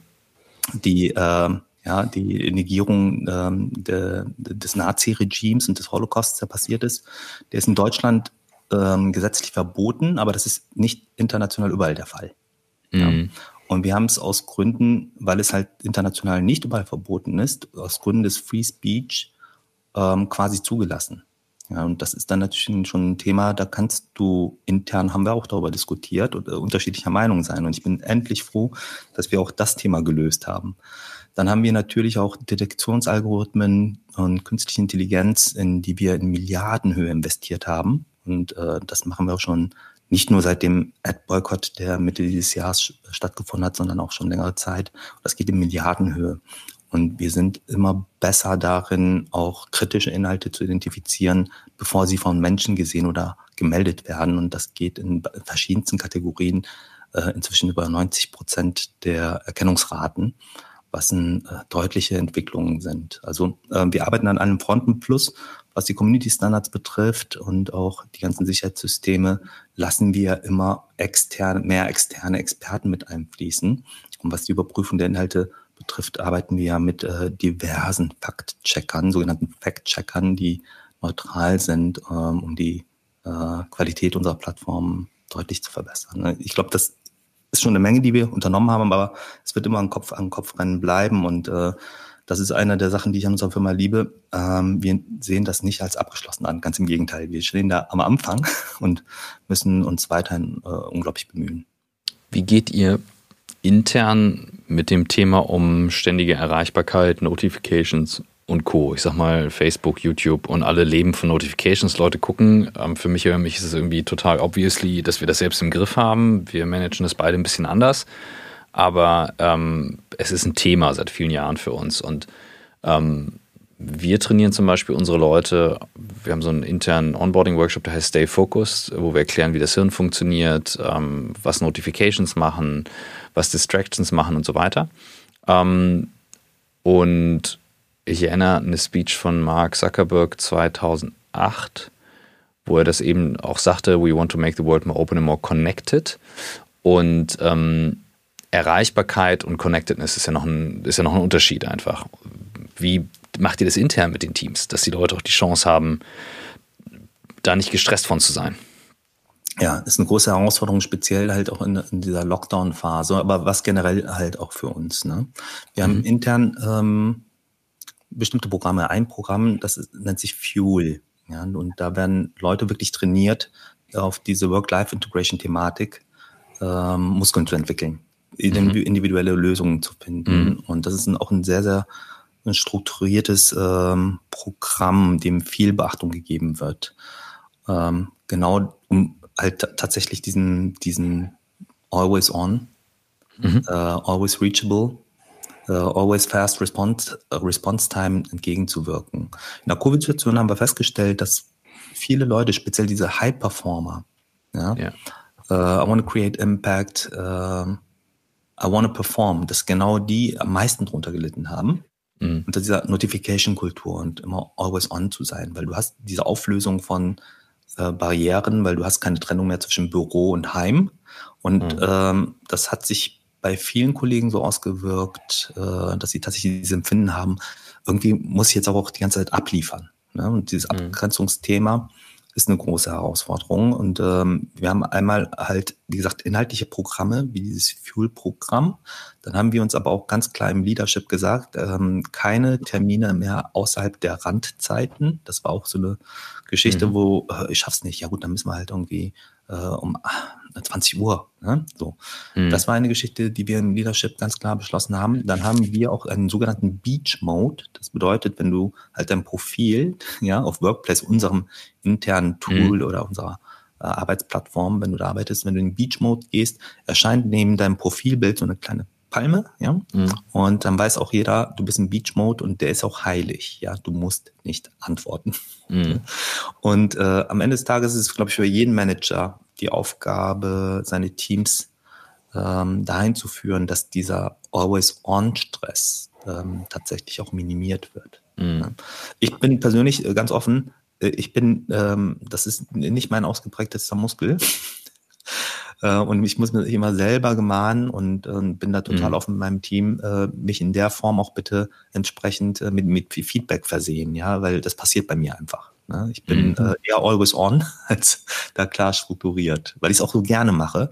die, äh, ja, die Negierung äh, de, des Nazi-Regimes und des Holocausts, der passiert ist. Der ist in Deutschland ähm, gesetzlich verboten, aber das ist nicht international überall der Fall. Mhm. Ja. Und wir haben es aus Gründen, weil es halt international nicht überall verboten ist, aus Gründen des Free Speech ähm, quasi zugelassen. Ja, und das ist dann natürlich schon ein Thema, da kannst du intern, haben wir auch darüber diskutiert und äh, unterschiedlicher Meinung sein. Und ich bin endlich froh, dass wir auch das Thema gelöst haben. Dann haben wir natürlich auch Detektionsalgorithmen und künstliche Intelligenz, in die wir in Milliardenhöhe investiert haben. Und äh, das machen wir auch schon nicht nur seit dem Ad-Boykott, der Mitte dieses Jahres stattgefunden hat, sondern auch schon längere Zeit. Das geht in Milliardenhöhe. Und wir sind immer besser darin, auch kritische Inhalte zu identifizieren, bevor sie von Menschen gesehen oder gemeldet werden. Und das geht in verschiedensten Kategorien, äh, inzwischen über 90 Prozent der Erkennungsraten, was ein, äh, deutliche Entwicklungen sind. Also äh, wir arbeiten an einem Fronten Plus, was die Community Standards betrifft und auch die ganzen Sicherheitssysteme lassen wir immer externe, mehr externe Experten mit einfließen. Und was die Überprüfung der Inhalte betrifft, arbeiten wir ja mit äh, diversen Fact-Checkern, sogenannten Fact-Checkern, die neutral sind, ähm, um die äh, Qualität unserer Plattform deutlich zu verbessern. Ne? Ich glaube, das ist schon eine Menge, die wir unternommen haben, aber es wird immer ein Kopf an Kopf rennen bleiben und äh, das ist eine der Sachen, die ich an unserer Firma liebe. Ähm, wir sehen das nicht als abgeschlossen an, ganz im Gegenteil. Wir stehen da am Anfang und müssen uns weiterhin äh, unglaublich bemühen. Wie geht ihr intern mit dem Thema um ständige Erreichbarkeit, Notifications und Co. Ich sag mal, Facebook, YouTube und alle leben von Notifications. Leute gucken. Ähm, für mich, für mich ist es irgendwie total obviously, dass wir das selbst im Griff haben. Wir managen das beide ein bisschen anders. Aber ähm, es ist ein Thema seit vielen Jahren für uns. Und ähm, wir trainieren zum Beispiel unsere Leute, wir haben so einen internen Onboarding-Workshop, der heißt Stay Focused, wo wir erklären, wie das Hirn funktioniert, ähm, was Notifications machen, was Distractions machen und so weiter. Ähm, und ich erinnere an eine Speech von Mark Zuckerberg 2008, wo er das eben auch sagte, we want to make the world more open and more connected. Und ähm, Erreichbarkeit und Connectedness ist ja, noch ein, ist ja noch ein Unterschied einfach. Wie macht ihr das intern mit den Teams, dass die Leute auch die Chance haben, da nicht gestresst von zu sein? Ja, ist eine große Herausforderung, speziell halt auch in, in dieser Lockdown-Phase, aber was generell halt auch für uns. Ne? Wir mhm. haben intern ähm, bestimmte Programme. Ein Programm, das ist, nennt sich Fuel. Ja, und da werden Leute wirklich trainiert auf diese Work-Life-Integration-Thematik ähm, Muskeln zu entwickeln, mhm. individuelle Lösungen zu finden. Mhm. Und das ist ein, auch ein sehr, sehr ein strukturiertes ähm, Programm, dem viel Beachtung gegeben wird. Ähm, genau um halt tatsächlich diesen, diesen Always On, mhm. uh, Always Reachable, uh, Always Fast Response, uh, Response Time entgegenzuwirken. In der Covid-Situation haben wir festgestellt, dass viele Leute, speziell diese High-Performer, ja, ja. I want to create impact, I want to perform, dass genau die am meisten drunter gelitten haben. Mhm. Unter dieser Notification-Kultur und immer always on zu sein, weil du hast diese Auflösung von äh, Barrieren, weil du hast keine Trennung mehr zwischen Büro und Heim. Und mhm. ähm, das hat sich bei vielen Kollegen so ausgewirkt, äh, dass sie tatsächlich dieses Empfinden haben, irgendwie muss ich jetzt aber auch die ganze Zeit abliefern. Ne? Und dieses mhm. Abgrenzungsthema ist eine große Herausforderung. Und ähm, wir haben einmal halt, wie gesagt, inhaltliche Programme, wie dieses Fuel-Programm. Dann haben wir uns aber auch ganz klar im Leadership gesagt, ähm, keine Termine mehr außerhalb der Randzeiten. Das war auch so eine Geschichte, mhm. wo äh, ich schaff's nicht. Ja gut, dann müssen wir halt irgendwie äh, um 20 Uhr. Ne? So. Mhm. Das war eine Geschichte, die wir im Leadership ganz klar beschlossen haben. Dann haben wir auch einen sogenannten Beach Mode. Das bedeutet, wenn du halt dein Profil ja, auf Workplace, unserem internen Tool mhm. oder unserer äh, Arbeitsplattform, wenn du da arbeitest, wenn du in Beach Mode gehst, erscheint neben deinem Profilbild so eine kleine Palme, ja. Mhm. Und dann weiß auch jeder, du bist im Beach Mode und der ist auch heilig, ja. Du musst nicht antworten. Mhm. Und äh, am Ende des Tages ist es, glaube ich, für jeden Manager die Aufgabe, seine Teams ähm, dahin zu führen, dass dieser Always-on-Stress ähm, tatsächlich auch minimiert wird. Mhm. Ich bin persönlich äh, ganz offen, äh, ich bin, ähm, das ist nicht mein ausgeprägtester Muskel. Äh, und ich muss mir immer selber gemahnen und, und bin da total mhm. offen mit meinem Team, äh, mich in der Form auch bitte entsprechend äh, mit, mit Feedback versehen, ja, weil das passiert bei mir einfach. Ne? Ich bin mhm. äh, eher always on als da klar strukturiert, weil ich es auch so gerne mache.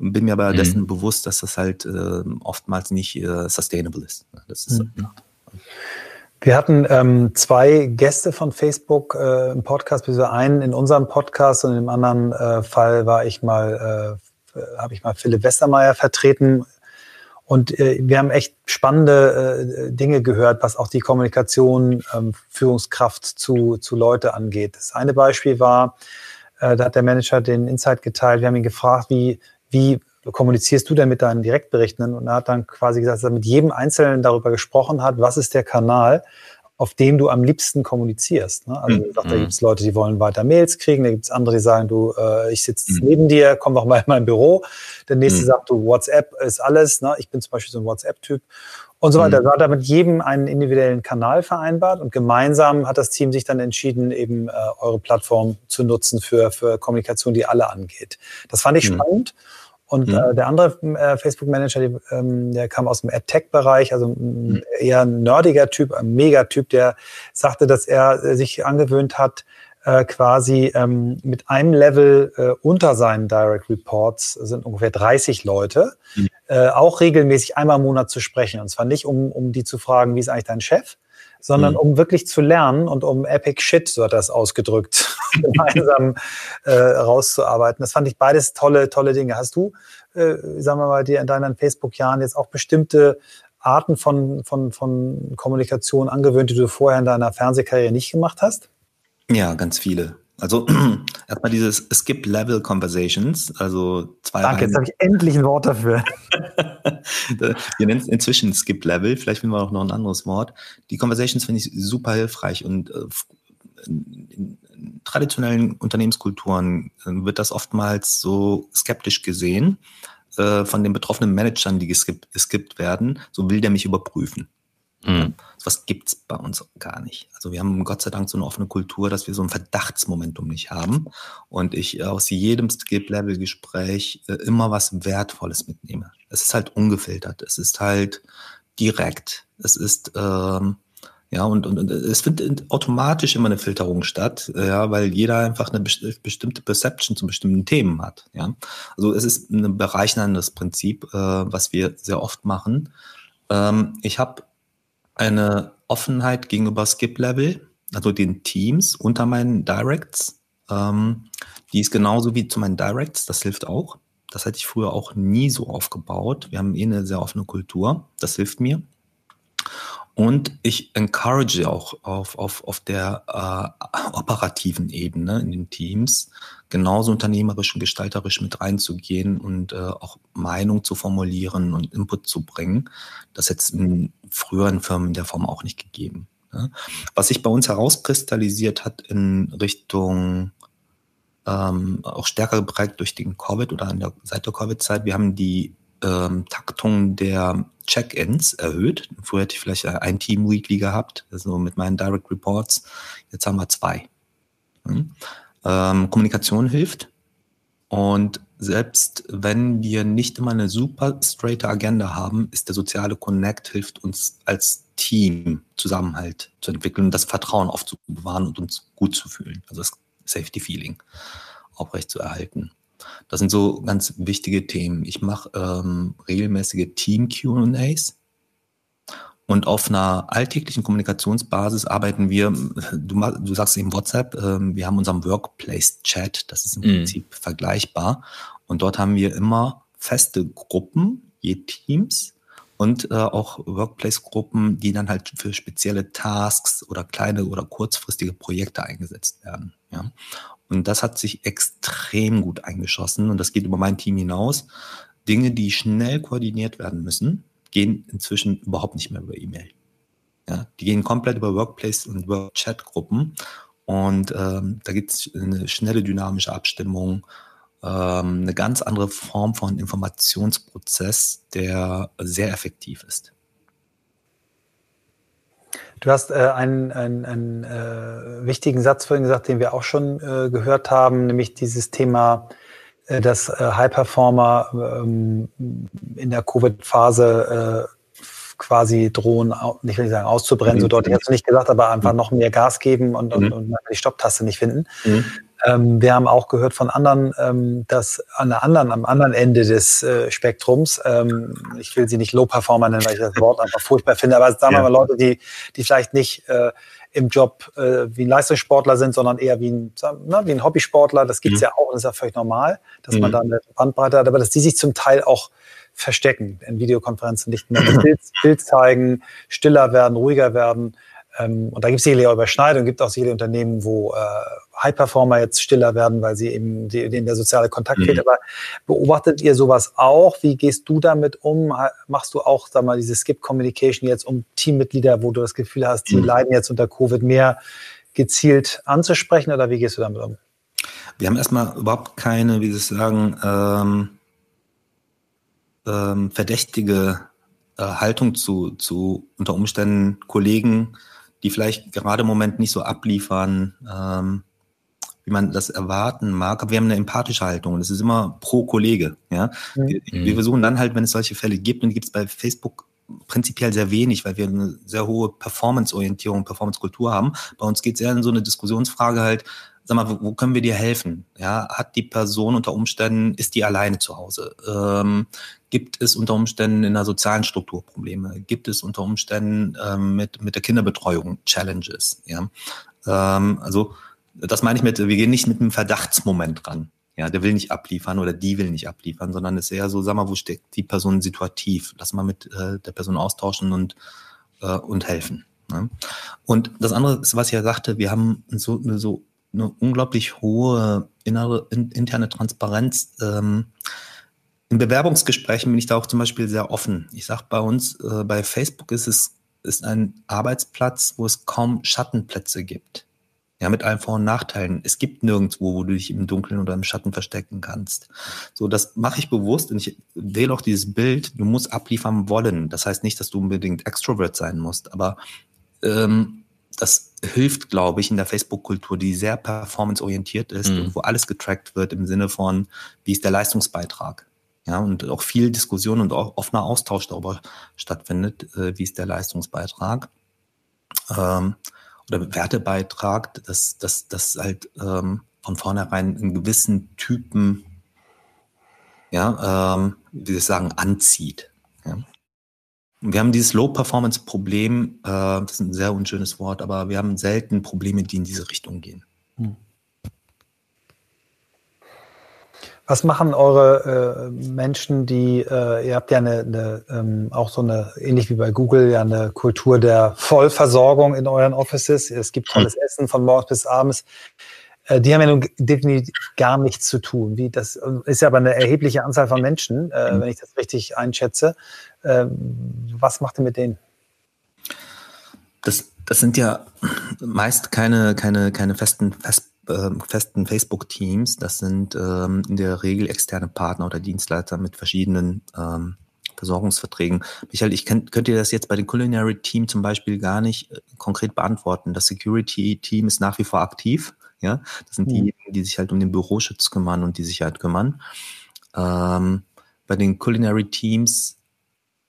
Und bin mir aber mhm. dessen bewusst, dass das halt äh, oftmals nicht äh, sustainable ist. Ne? Das ist mhm. Wir hatten ähm, zwei Gäste von Facebook äh, im Podcast, beziehungsweise einen in unserem Podcast und im anderen äh, Fall war ich mal, äh, habe ich mal Philipp Westermeier vertreten. Und äh, wir haben echt spannende äh, Dinge gehört, was auch die Kommunikation, ähm, Führungskraft zu, zu Leute angeht. Das eine Beispiel war, äh, da hat der Manager den Insight geteilt. Wir haben ihn gefragt, wie, wie kommunizierst du denn mit deinen Direktberichten? Und er hat dann quasi gesagt, dass er mit jedem Einzelnen darüber gesprochen hat, was ist der Kanal, auf dem du am liebsten kommunizierst. Ne? Also mhm. sagt, da gibt es Leute, die wollen weiter Mails kriegen, da gibt es andere, die sagen, du, äh, ich sitze mhm. neben dir, komm doch mal in mein Büro. Der nächste mhm. sagt, du, WhatsApp ist alles. Ne? Ich bin zum Beispiel so ein WhatsApp-Typ. Und so weiter. Mhm. Da hat er mit jedem einen individuellen Kanal vereinbart und gemeinsam hat das Team sich dann entschieden, eben äh, eure Plattform zu nutzen für, für Kommunikation, die alle angeht. Das fand ich mhm. Und mhm. äh, der andere äh, Facebook-Manager, ähm, der kam aus dem AdTech-Bereich, also mhm. eher ein nerdiger Typ, ein Megatyp, der sagte, dass er äh, sich angewöhnt hat, äh, quasi ähm, mit einem Level äh, unter seinen Direct Reports sind ungefähr 30 Leute, mhm. äh, auch regelmäßig einmal im Monat zu sprechen. Und zwar nicht, um, um die zu fragen, wie ist eigentlich dein Chef, sondern mhm. um wirklich zu lernen und um Epic Shit, so hat er es ausgedrückt, gemeinsam äh, rauszuarbeiten. Das fand ich beides tolle, tolle Dinge. Hast du, äh, sagen wir mal, dir in deinen Facebook-Jahren jetzt auch bestimmte Arten von, von, von Kommunikation angewöhnt, die du vorher in deiner Fernsehkarriere nicht gemacht hast? Ja, ganz viele. Also erstmal dieses Skip Level Conversations, also zwei. Danke, jetzt habe ich endlich ein Wort dafür. wir nennen es inzwischen Skip Level, vielleicht finden wir auch noch ein anderes Wort. Die Conversations finde ich super hilfreich und äh, in, traditionellen Unternehmenskulturen äh, wird das oftmals so skeptisch gesehen äh, von den betroffenen Managern, die geskippt, geskippt werden. So will der mich überprüfen. Mhm. Was gibt's bei uns gar nicht. Also wir haben Gott sei Dank so eine offene Kultur, dass wir so ein Verdachtsmomentum nicht haben und ich aus jedem Skip-Level-Gespräch äh, immer was Wertvolles mitnehme. Es ist halt ungefiltert, es ist halt direkt, es ist ähm, ja, und, und, und es findet automatisch immer eine Filterung statt, ja, weil jeder einfach eine bestimmte Perception zu bestimmten Themen hat. Ja, also es ist ein bereicherndes Prinzip, äh, was wir sehr oft machen. Ähm, ich habe eine Offenheit gegenüber Skip-Level, also den Teams unter meinen Directs. Ähm, die ist genauso wie zu meinen Directs, das hilft auch. Das hätte ich früher auch nie so aufgebaut. Wir haben eh eine sehr offene Kultur. Das hilft mir. Und ich encourage auch auf, auf, auf der äh, operativen Ebene in den Teams genauso unternehmerisch und gestalterisch mit reinzugehen und äh, auch Meinung zu formulieren und Input zu bringen. Das es in früheren Firmen in der Form auch nicht gegeben. Ne? Was sich bei uns herauskristallisiert hat in Richtung ähm, auch stärker geprägt durch den Covid oder an der, seit der Covid-Zeit, wir haben die ähm, Taktung der Check-ins erhöht. Früher hätte ich vielleicht ein Team Weekly gehabt, also mit meinen Direct Reports. Jetzt haben wir zwei. Hm? Ähm, Kommunikation hilft. Und selbst wenn wir nicht immer eine super straighte Agenda haben, ist der soziale Connect hilft uns als Team Zusammenhalt zu entwickeln, das Vertrauen aufzubewahren und uns gut zu fühlen. Also das Safety Feeling aufrecht zu erhalten. Das sind so ganz wichtige Themen. Ich mache ähm, regelmäßige Team-QAs. Und auf einer alltäglichen Kommunikationsbasis arbeiten wir, du, du sagst eben WhatsApp, äh, wir haben unseren Workplace-Chat, das ist im mm. Prinzip vergleichbar. Und dort haben wir immer feste Gruppen, je Teams, und äh, auch Workplace-Gruppen, die dann halt für spezielle Tasks oder kleine oder kurzfristige Projekte eingesetzt werden. Ja. Und das hat sich extrem gut eingeschossen und das geht über mein Team hinaus. Dinge, die schnell koordiniert werden müssen, gehen inzwischen überhaupt nicht mehr über E-Mail. Ja, die gehen komplett über Workplace und Work-Chat-Gruppen und ähm, da gibt es eine schnelle dynamische Abstimmung, ähm, eine ganz andere Form von Informationsprozess, der sehr effektiv ist. Du hast äh, einen, einen, einen äh, wichtigen Satz vorhin gesagt, den wir auch schon äh, gehört haben, nämlich dieses Thema, äh, dass äh, High-Performer ähm, in der Covid-Phase äh, quasi drohen, nicht will ich sagen auszubrennen, mhm. so deutlich hast du nicht gesagt, aber einfach mhm. noch mehr Gas geben und, und, mhm. und die Stopptaste nicht finden. Ähm, wir haben auch gehört von anderen, ähm, dass an der anderen, am anderen Ende des äh, Spektrums, ähm, ich will sie nicht Low-Performer nennen, weil ich das Wort einfach furchtbar finde, aber sagen wir mal Leute, die, die vielleicht nicht äh, im Job äh, wie ein Leistungssportler sind, sondern eher wie ein, ne, wie ein Hobbysportler. Das gibt's mhm. ja auch, das ist ja völlig normal, dass mhm. man da eine Bandbreite hat, aber dass die sich zum Teil auch verstecken in Videokonferenzen, nicht mehr das Bild, Bild zeigen, stiller werden, ruhiger werden. Ähm, und da gibt es sicherlich auch Überschneidungen, gibt auch sicherlich Unternehmen, wo äh, High-Performer jetzt stiller werden, weil sie eben denen der soziale Kontakt mhm. fehlt. Aber beobachtet ihr sowas auch? Wie gehst du damit um? Machst du auch, sag mal, diese Skip Communication jetzt um Teammitglieder, wo du das Gefühl hast, die mhm. leiden jetzt unter Covid mehr gezielt anzusprechen oder wie gehst du damit um? Wir haben erstmal überhaupt keine, wie Sie sagen, ähm, ähm, verdächtige äh, Haltung zu, zu unter Umständen Kollegen, die vielleicht gerade im Moment nicht so abliefern, ähm, wie man das erwarten mag. Aber wir haben eine empathische Haltung und es ist immer pro Kollege. Ja? Mhm. Wir, wir, versuchen dann halt, wenn es solche Fälle gibt, und die gibt es bei Facebook prinzipiell sehr wenig, weil wir eine sehr hohe Performance-Orientierung, Performance-Kultur haben. Bei uns geht es eher in so eine Diskussionsfrage halt, sag mal, wo, wo, können wir dir helfen? Ja, hat die Person unter Umständen, ist die alleine zu Hause? Ähm, gibt es unter Umständen in der sozialen Struktur Probleme? Gibt es unter Umständen ähm, mit, mit der Kinderbetreuung Challenges? Ja, ähm, also das meine ich mit, wir gehen nicht mit einem Verdachtsmoment ran. Ja, der will nicht abliefern oder die will nicht abliefern, sondern es ist eher so, sag mal, wo steckt die Person situativ? Lass mal mit äh, der Person austauschen und, äh, und helfen. Ne? Und das andere ist, was ich ja sagte, wir haben so so eine unglaublich hohe innere, in, interne Transparenz. Ähm, in Bewerbungsgesprächen bin ich da auch zum Beispiel sehr offen. Ich sage bei uns, äh, bei Facebook ist es ist ein Arbeitsplatz, wo es kaum Schattenplätze gibt. Ja, mit allen Vor- und Nachteilen. Es gibt nirgendwo, wo du dich im Dunkeln oder im Schatten verstecken kannst. So, das mache ich bewusst und ich wähle auch dieses Bild, du musst abliefern wollen. Das heißt nicht, dass du unbedingt Extrovert sein musst, aber ähm, das hilft, glaube ich, in der Facebook-Kultur, die sehr performanceorientiert ist mhm. und wo alles getrackt wird im Sinne von, wie ist der Leistungsbeitrag? Ja, und auch viel Diskussion und auch offener Austausch darüber stattfindet, äh, wie ist der Leistungsbeitrag. Ähm, oder Wertebeitrag, dass das, das halt ähm, von vornherein einen gewissen Typen, ja, ähm, wie soll ich sagen, anzieht. Ja. Wir haben dieses Low-Performance-Problem, äh, das ist ein sehr unschönes Wort, aber wir haben selten Probleme, die in diese Richtung gehen. Hm. Was machen eure äh, Menschen, die, äh, ihr habt ja eine, eine ähm, auch so eine, ähnlich wie bei Google, ja eine Kultur der Vollversorgung in euren Offices. Es gibt tolles Essen von morgens bis abends. Äh, die haben ja nun definitiv gar nichts zu tun. Wie das ist ja aber eine erhebliche Anzahl von Menschen, äh, wenn ich das richtig einschätze. Äh, was macht ihr mit denen? Das, das sind ja meist keine, keine, keine festen, fest ähm, festen Facebook-Teams. Das sind ähm, in der Regel externe Partner oder Dienstleister mit verschiedenen ähm, Versorgungsverträgen. Michael, ich kann, könnt ihr das jetzt bei dem Culinary Team zum Beispiel gar nicht äh, konkret beantworten. Das Security Team ist nach wie vor aktiv. Ja, das sind mhm. diejenigen, die sich halt um den Büroschutz kümmern und die Sicherheit kümmern. Ähm, bei den Culinary Teams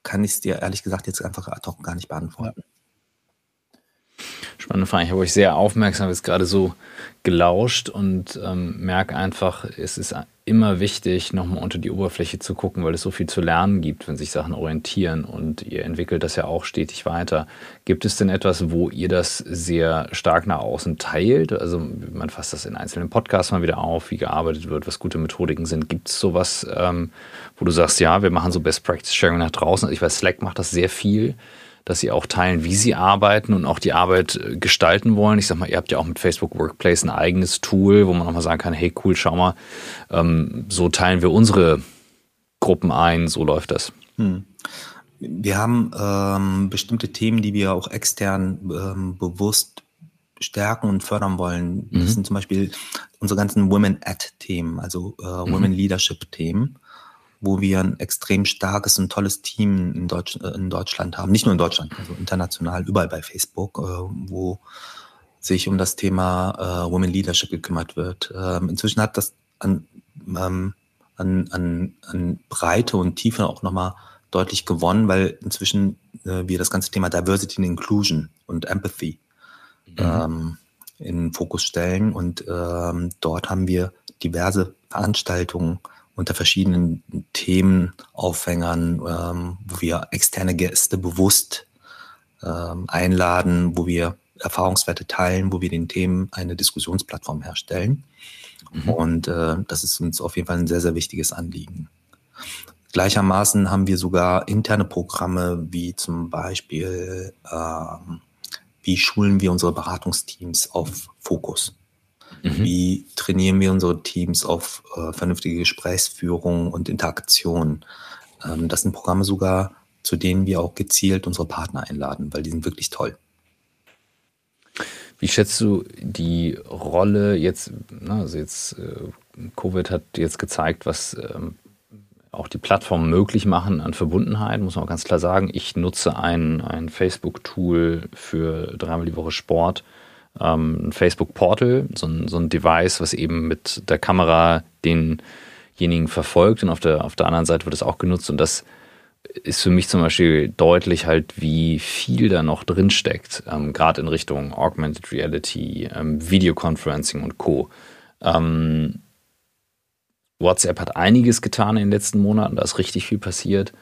kann ich es dir ehrlich gesagt jetzt einfach ad hoc gar nicht beantworten. Ja. Spannende Frage. Ich habe euch sehr aufmerksam jetzt gerade so gelauscht und ähm, merke einfach, es ist immer wichtig, nochmal unter die Oberfläche zu gucken, weil es so viel zu lernen gibt, wenn sich Sachen orientieren und ihr entwickelt das ja auch stetig weiter. Gibt es denn etwas, wo ihr das sehr stark nach außen teilt? Also man fasst das in einzelnen Podcasts mal wieder auf, wie gearbeitet wird, was gute Methodiken sind. Gibt es sowas, ähm, wo du sagst, ja, wir machen so Best Practice Sharing nach draußen? Also ich weiß, Slack macht das sehr viel dass sie auch teilen, wie sie arbeiten und auch die Arbeit äh, gestalten wollen. Ich sag mal, ihr habt ja auch mit Facebook Workplace ein eigenes Tool, wo man nochmal sagen kann, hey cool, schau mal, ähm, so teilen wir unsere Gruppen ein, so läuft das. Hm. Wir haben ähm, bestimmte Themen, die wir auch extern ähm, bewusst stärken und fördern wollen. Das mhm. sind zum Beispiel unsere ganzen Women-at-Themen, also äh, mhm. Women-Leadership-Themen wo wir ein extrem starkes und tolles Team in, Deutsch, äh, in Deutschland haben. Nicht nur in Deutschland, also international, überall bei Facebook, äh, wo sich um das Thema äh, Women Leadership gekümmert wird. Ähm, inzwischen hat das an, ähm, an, an, an Breite und Tiefe auch nochmal deutlich gewonnen, weil inzwischen wir das ganze Thema Diversity and Inclusion und Empathy mhm. ähm, in den Fokus stellen. Und ähm, dort haben wir diverse Veranstaltungen unter verschiedenen Themenaufhängern, ähm, wo wir externe Gäste bewusst ähm, einladen, wo wir Erfahrungswerte teilen, wo wir den Themen eine Diskussionsplattform herstellen. Mhm. Und äh, das ist uns auf jeden Fall ein sehr, sehr wichtiges Anliegen. Gleichermaßen haben wir sogar interne Programme, wie zum Beispiel, ähm, wie schulen wir unsere Beratungsteams auf Fokus. Mhm. Wie trainieren wir unsere Teams auf äh, vernünftige Gesprächsführung und Interaktion? Ähm, das sind Programme sogar, zu denen wir auch gezielt unsere Partner einladen, weil die sind wirklich toll. Wie schätzt du die Rolle jetzt, na, also jetzt äh, Covid hat jetzt gezeigt, was ähm, auch die Plattformen möglich machen an Verbundenheit, muss man auch ganz klar sagen. Ich nutze ein, ein Facebook-Tool für dreimal die Woche Sport ähm, ein Facebook-Portal, so ein, so ein Device, was eben mit der Kamera denjenigen verfolgt und auf der, auf der anderen Seite wird es auch genutzt und das ist für mich zum Beispiel deutlich halt, wie viel da noch drin steckt, ähm, gerade in Richtung Augmented Reality, ähm, Videoconferencing und Co. Ähm, WhatsApp hat einiges getan in den letzten Monaten, da ist richtig viel passiert.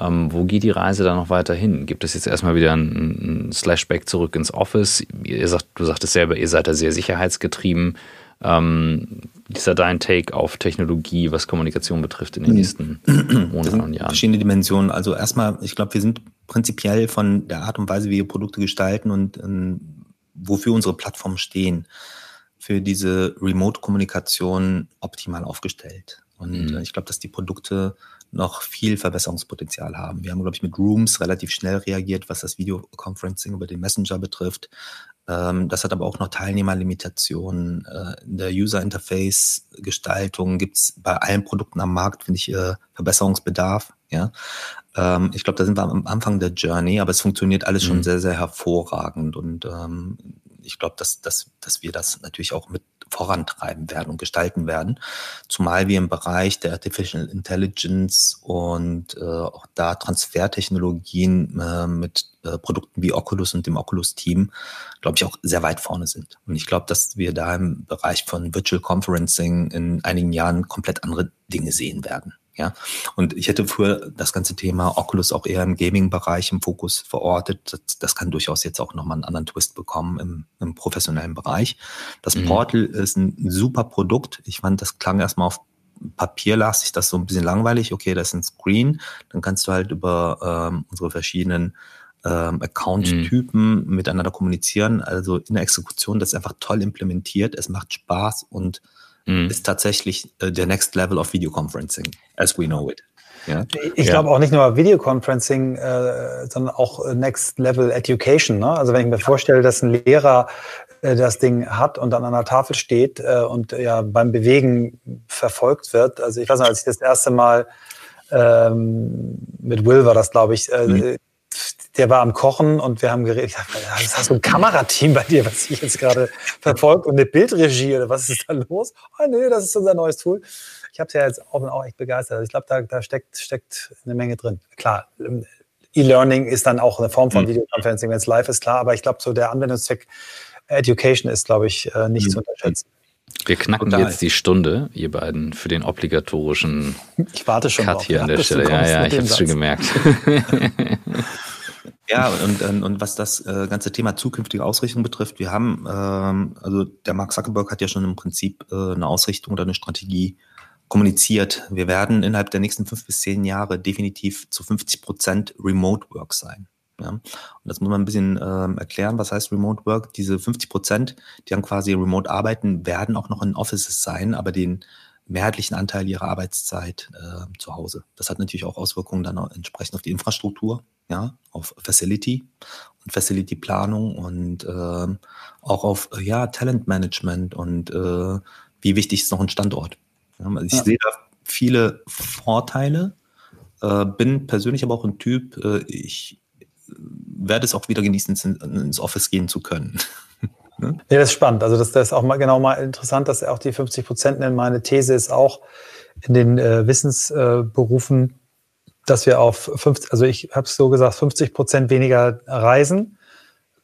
Ähm, wo geht die Reise dann noch weiter hin? Gibt es jetzt erstmal wieder ein, Slashback zurück ins Office? Ihr sagt, du sagtest selber, ihr seid da sehr sicherheitsgetrieben. Ähm, dieser dein Take auf Technologie, was Kommunikation betrifft in den hm. nächsten Monaten und Jahren? Verschiedene Dimensionen. Also erstmal, ich glaube, wir sind prinzipiell von der Art und Weise, wie wir Produkte gestalten und ähm, wofür unsere Plattformen stehen, für diese Remote-Kommunikation optimal aufgestellt. Und mhm. ich glaube, dass die Produkte noch viel Verbesserungspotenzial haben. Wir haben, glaube ich, mit Rooms relativ schnell reagiert, was das Videoconferencing über den Messenger betrifft. Ähm, das hat aber auch noch Teilnehmerlimitationen. Äh, in der User-Interface-Gestaltung gibt es bei allen Produkten am Markt, finde ich, äh, Verbesserungsbedarf. Ja? Ähm, ich glaube, da sind wir am Anfang der Journey, aber es funktioniert alles mhm. schon sehr, sehr hervorragend. Und ähm, ich glaube, dass, dass, dass wir das natürlich auch mit vorantreiben werden und gestalten werden. Zumal wir im Bereich der Artificial Intelligence und äh, auch da Transfertechnologien äh, mit äh, Produkten wie Oculus und dem Oculus-Team, glaube ich, auch sehr weit vorne sind. Und ich glaube, dass wir da im Bereich von Virtual Conferencing in einigen Jahren komplett andere Dinge sehen werden. Ja, und ich hätte früher das ganze Thema Oculus auch eher im Gaming-Bereich im Fokus verortet. Das, das, kann durchaus jetzt auch nochmal einen anderen Twist bekommen im, im professionellen Bereich. Das mhm. Portal ist ein super Produkt. Ich fand, das klang erstmal auf Papier las sich das so ein bisschen langweilig. Okay, das ist ein Screen. Dann kannst du halt über ähm, unsere verschiedenen ähm, Account-Typen mhm. miteinander kommunizieren. Also in der Exekution, das ist einfach toll implementiert. Es macht Spaß und mhm. ist tatsächlich äh, der Next Level of Video Conferencing, as we know it. Ja? Ich ja. glaube auch nicht nur Videoconferencing, äh, sondern auch äh, Next Level Education. Ne? Also wenn ich mir vorstelle, dass ein Lehrer äh, das Ding hat und dann an der Tafel steht äh, und ja beim Bewegen verfolgt wird. Also ich weiß noch, als ich das erste Mal ähm, mit Will war das, glaube ich, äh, mhm. Der war am Kochen und wir haben geredet. Ich dachte, das ist so ein Kamerateam bei dir, was sich jetzt gerade verfolgt und eine Bildregie oder was ist da los? Oh nee, das ist unser neues Tool ich habe es ja jetzt auch, auch echt begeistert. Also ich glaube, da, da steckt, steckt eine Menge drin. Klar, ähm, E-Learning ist dann auch eine Form von mhm. Videoconferencing, wenn es live ist, klar. Aber ich glaube, so der Anwendungszweck Education ist, glaube ich, äh, nicht mhm. zu unterschätzen. Wir knacken Total. jetzt die Stunde, ihr beiden, für den obligatorischen ich warte schon Cut hier an der Stelle. Ja, ja, ich habe es schon gemerkt. Ja, und, und was das äh, ganze Thema zukünftige Ausrichtung betrifft, wir haben, ähm, also der Mark Zuckerberg hat ja schon im Prinzip äh, eine Ausrichtung oder eine Strategie kommuniziert. Wir werden innerhalb der nächsten fünf bis zehn Jahre definitiv zu 50 Prozent Remote Work sein. Ja, und das muss man ein bisschen ähm, erklären, was heißt Remote Work. Diese 50 Prozent, die dann quasi remote arbeiten, werden auch noch in Offices sein, aber den mehrheitlichen Anteil ihrer Arbeitszeit äh, zu Hause. Das hat natürlich auch Auswirkungen dann auch entsprechend auf die Infrastruktur, ja, auf Facility und Facility Planung und äh, auch auf ja Talent Management und äh, wie wichtig ist noch ein Standort. Also ich ja. sehe da viele Vorteile, äh, bin persönlich aber auch ein Typ, äh, ich werde es auch wieder genießen, ins Office gehen zu können. ne? Ja, das ist spannend. Also das, das, ist auch mal genau mal interessant, dass auch die 50 Prozent nennen. Meine These ist auch in den äh, Wissensberufen, äh, dass wir auf 50, also ich habe es so gesagt, 50 Prozent weniger reisen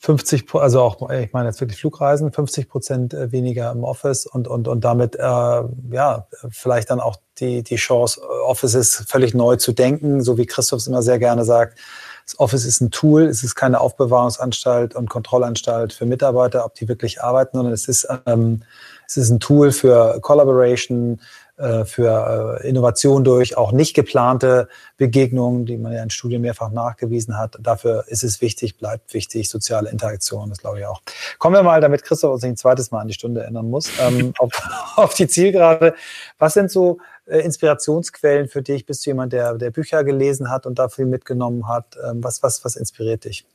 50%, also auch, ich meine jetzt wirklich Flugreisen, 50 Prozent äh, weniger im Office und, und, und damit, äh, ja, vielleicht dann auch die, die Chance, Offices völlig neu zu denken, so wie Christoph es immer sehr gerne sagt. Das Office ist ein Tool, es ist keine Aufbewahrungsanstalt und Kontrollanstalt für Mitarbeiter, ob die wirklich arbeiten, sondern es ist, ähm, es ist ein Tool für Collaboration, äh, für äh, Innovation durch auch nicht geplante Begegnungen, die man ja in Studien mehrfach nachgewiesen hat. Dafür ist es wichtig, bleibt wichtig, soziale Interaktion, das glaube ich auch. Kommen wir mal, damit Christoph uns nicht ein zweites Mal an die Stunde ändern muss, ähm, auf, auf die Zielgerade. Was sind so äh, Inspirationsquellen für dich? Bist du jemand, der, der Bücher gelesen hat und da viel mitgenommen hat? Ähm, was, was, was inspiriert dich?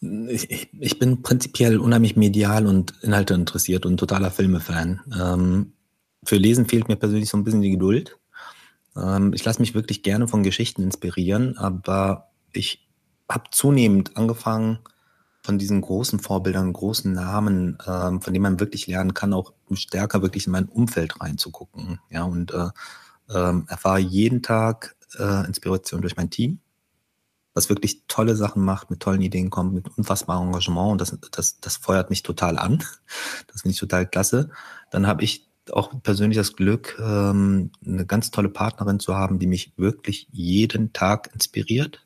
Ich, ich, bin prinzipiell unheimlich medial und Inhalte interessiert und totaler Filmefan. Ähm, für Lesen fehlt mir persönlich so ein bisschen die Geduld. Ähm, ich lasse mich wirklich gerne von Geschichten inspirieren, aber ich habe zunehmend angefangen, von diesen großen Vorbildern, großen Namen, ähm, von denen man wirklich lernen kann, auch stärker wirklich in mein Umfeld reinzugucken. Ja, und äh, ähm, erfahre jeden Tag äh, Inspiration durch mein Team, was wirklich tolle Sachen macht, mit tollen Ideen kommt, mit unfassbarem Engagement und das, das, das feuert mich total an. Das finde ich total klasse. Dann habe ich auch persönlich das Glück, ähm, eine ganz tolle Partnerin zu haben, die mich wirklich jeden Tag inspiriert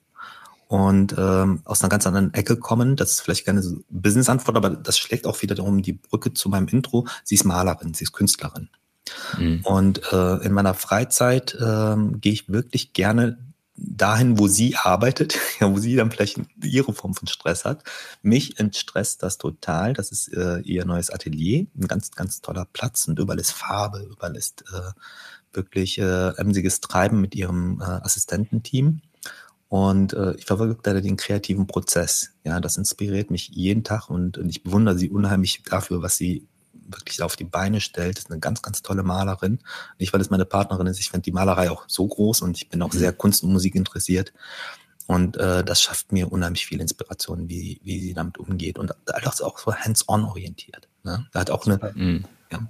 und ähm, aus einer ganz anderen Ecke kommen. Das ist vielleicht keine Business-Antwort, aber das schlägt auch wieder darum die Brücke zu meinem Intro. Sie ist Malerin, sie ist Künstlerin. Mhm. Und äh, in meiner Freizeit ähm, gehe ich wirklich gerne dahin, wo sie arbeitet, ja, wo sie dann vielleicht ihre Form von Stress hat. Mich entstresst das total. Das ist äh, ihr neues Atelier, ein ganz, ganz toller Platz und überall ist Farbe, überall ist äh, wirklich äh, emsiges Treiben mit ihrem äh, Assistententeam. Und äh, ich verfolge da den kreativen Prozess. Ja, das inspiriert mich jeden Tag und, und ich bewundere sie unheimlich dafür, was sie wirklich auf die Beine stellt. Das ist eine ganz, ganz tolle Malerin. Nicht, weil es meine Partnerin ist. Ich finde die Malerei auch so groß und ich bin auch mhm. sehr Kunst und Musik interessiert. Und äh, das schafft mir unheimlich viel Inspiration, wie, wie sie damit umgeht. Und alles auch so hands-on orientiert. Ne? Da hat auch eine, mhm. ja,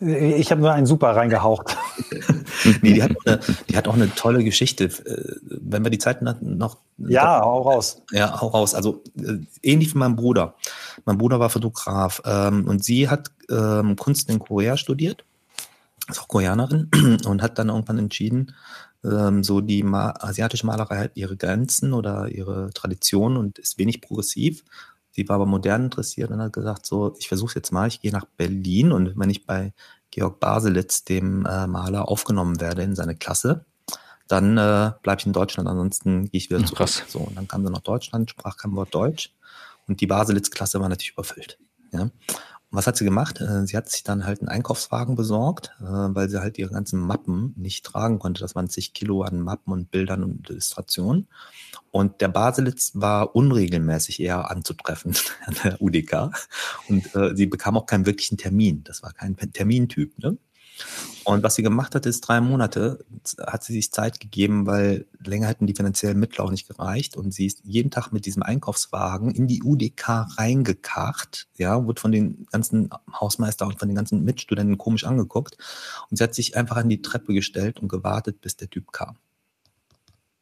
ich habe nur einen super reingehaucht. nee, die hat, eine, die hat auch eine tolle Geschichte. Äh, wenn wir die Zeit noch. Ja, hau raus. Ja, hau raus. Also äh, ähnlich wie mein Bruder. Mein Bruder war Fotograf ähm, und sie hat ähm, Kunst in Korea studiert, ist auch Koreanerin und hat dann irgendwann entschieden, ähm, so die Ma asiatische Malerei hat ihre Grenzen oder ihre Tradition und ist wenig progressiv Sie war aber modern interessiert und hat gesagt, so, ich versuche es jetzt mal, ich gehe nach Berlin und wenn ich bei Georg Baselitz, dem äh, Maler, aufgenommen werde in seine Klasse. Dann äh, bleibe ich in Deutschland, ansonsten gehe ich wieder zurück. Krass. So, und dann kam sie nach Deutschland, sprach kein Wort Deutsch. Und die Baselitz-Klasse war natürlich überfüllt. Ja? was hat sie gemacht? Äh, sie hat sich dann halt einen Einkaufswagen besorgt, äh, weil sie halt ihre ganzen Mappen nicht tragen konnte. Das waren zig Kilo an Mappen und Bildern und Illustrationen. Und der Baselitz war unregelmäßig eher anzutreffen an der UDK. Und äh, sie bekam auch keinen wirklichen Termin. Das war kein Termintyp. Ne? Und was sie gemacht hat, ist drei Monate, hat sie sich Zeit gegeben, weil länger hätten die finanziellen Mittel auch nicht gereicht. Und sie ist jeden Tag mit diesem Einkaufswagen in die UDK reingekarrt, ja, wurde von den ganzen Hausmeister und von den ganzen Mitstudenten komisch angeguckt. Und sie hat sich einfach an die Treppe gestellt und gewartet, bis der Typ kam.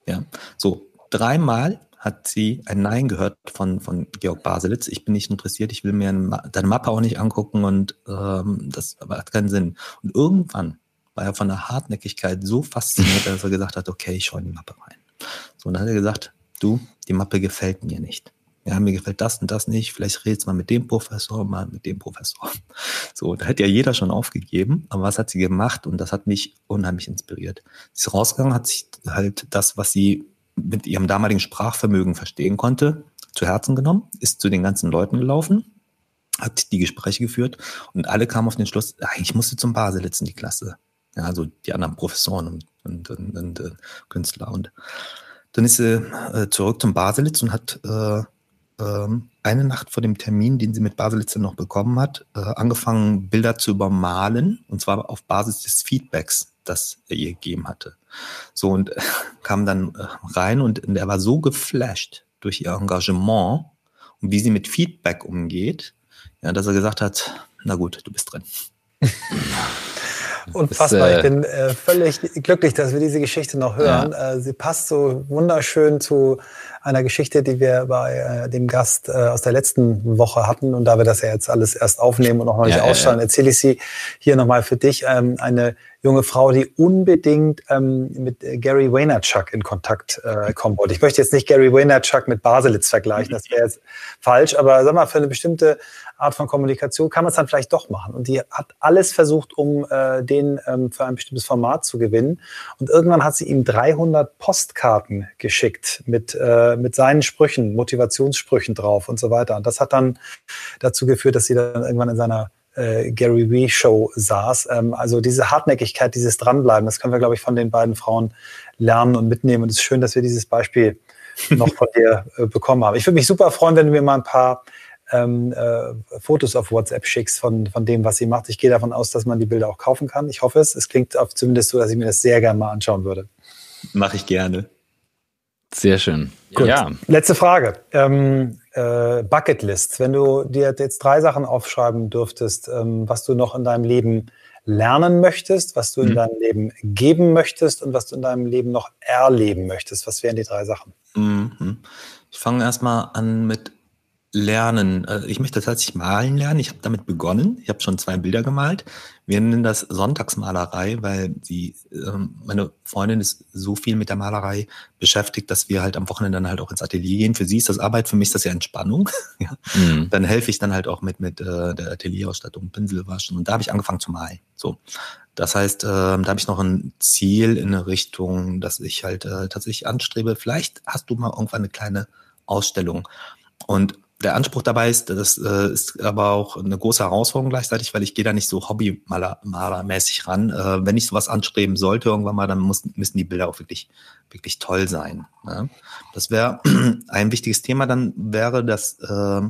Ja, so dreimal hat sie ein Nein gehört von, von Georg Baselitz. Ich bin nicht interessiert, ich will mir deine Mappe auch nicht angucken und ähm, das hat keinen Sinn. Und irgendwann war er von der Hartnäckigkeit so fasziniert, dass er gesagt hat, okay, ich schaue die Mappe rein. So, und dann hat er gesagt, du, die Mappe gefällt mir nicht. Ja, mir gefällt das und das nicht. Vielleicht redest mal mit dem Professor, mal mit dem Professor. So, da hätte ja jeder schon aufgegeben. Aber was hat sie gemacht? Und das hat mich unheimlich inspiriert. Sie ist rausgegangen, hat sich halt das, was sie mit ihrem damaligen Sprachvermögen verstehen konnte, zu Herzen genommen, ist zu den ganzen Leuten gelaufen, hat die Gespräche geführt und alle kamen auf den Schluss, eigentlich musste zum Baselitz in die Klasse. Ja, also die anderen Professoren und, und, und, und äh, Künstler. Und dann ist sie äh, zurück zum Baselitz und hat äh, ähm, eine Nacht vor dem Termin, den sie mit Baselitz noch bekommen hat, äh, angefangen, Bilder zu übermalen, und zwar auf Basis des Feedbacks, das er ihr gegeben hatte. So und äh, kam dann äh, rein und, er war so geflasht durch ihr Engagement und wie sie mit Feedback umgeht, ja, dass er gesagt hat, na gut, du bist drin. Unfassbar. ich bin äh, völlig glücklich, dass wir diese Geschichte noch hören. Ja. Äh, sie passt so wunderschön zu einer Geschichte, die wir bei äh, dem Gast äh, aus der letzten Woche hatten. Und da wir das ja jetzt alles erst aufnehmen und noch nicht ja, ausstrahlen, ja, erzähle ich sie hier nochmal für dich. Ähm, eine junge Frau, die unbedingt ähm, mit Gary Vaynerchuk in Kontakt äh, kommen wollte. Ich möchte jetzt nicht Gary Vaynerchuk mit Baselitz vergleichen, das wäre jetzt falsch, aber sag mal, für eine bestimmte Art von Kommunikation kann man es dann vielleicht doch machen. Und die hat alles versucht, um äh, den ähm, für ein bestimmtes Format zu gewinnen. Und irgendwann hat sie ihm 300 Postkarten geschickt mit, äh, mit seinen Sprüchen, Motivationssprüchen drauf und so weiter. Und das hat dann dazu geführt, dass sie dann irgendwann in seiner äh, Gary Vee Show saß. Ähm, also diese Hartnäckigkeit, dieses Dranbleiben, das können wir, glaube ich, von den beiden Frauen lernen und mitnehmen. Und es ist schön, dass wir dieses Beispiel noch von dir äh, bekommen haben. Ich würde mich super freuen, wenn du mir mal ein paar ähm, äh, Fotos auf WhatsApp schickst von, von dem, was sie macht. Ich gehe davon aus, dass man die Bilder auch kaufen kann. Ich hoffe es. Es klingt auf zumindest so, dass ich mir das sehr gerne mal anschauen würde. Mache ich gerne. Sehr schön. Gut. Ja. Letzte Frage. Ähm, äh, Bucketlist. Wenn du dir jetzt drei Sachen aufschreiben dürftest, ähm, was du noch in deinem Leben lernen möchtest, was du in mhm. deinem Leben geben möchtest und was du in deinem Leben noch erleben möchtest, was wären die drei Sachen? Mhm. Ich fange erstmal an mit Lernen. Äh, ich möchte tatsächlich malen lernen. Ich habe damit begonnen. Ich habe schon zwei Bilder gemalt. Wir nennen das Sonntagsmalerei, weil sie, ähm, meine Freundin ist so viel mit der Malerei beschäftigt, dass wir halt am Wochenende dann halt auch ins Atelier gehen. Für sie ist das Arbeit, für mich ist das ja Entspannung. ja. Mhm. Dann helfe ich dann halt auch mit, mit äh, der Atelierausstattung, Pinsel waschen. Und da habe ich angefangen zu malen. So. Das heißt, äh, da habe ich noch ein Ziel in eine Richtung, dass ich halt äh, tatsächlich anstrebe. Vielleicht hast du mal irgendwann eine kleine Ausstellung. Und der Anspruch dabei ist, das äh, ist aber auch eine große Herausforderung gleichzeitig, weil ich gehe da nicht so hobbymalermäßig ran. Äh, wenn ich sowas anstreben sollte irgendwann mal, dann muss, müssen die Bilder auch wirklich, wirklich toll sein. Ne? Das wäre ein wichtiges Thema. Dann wäre das äh,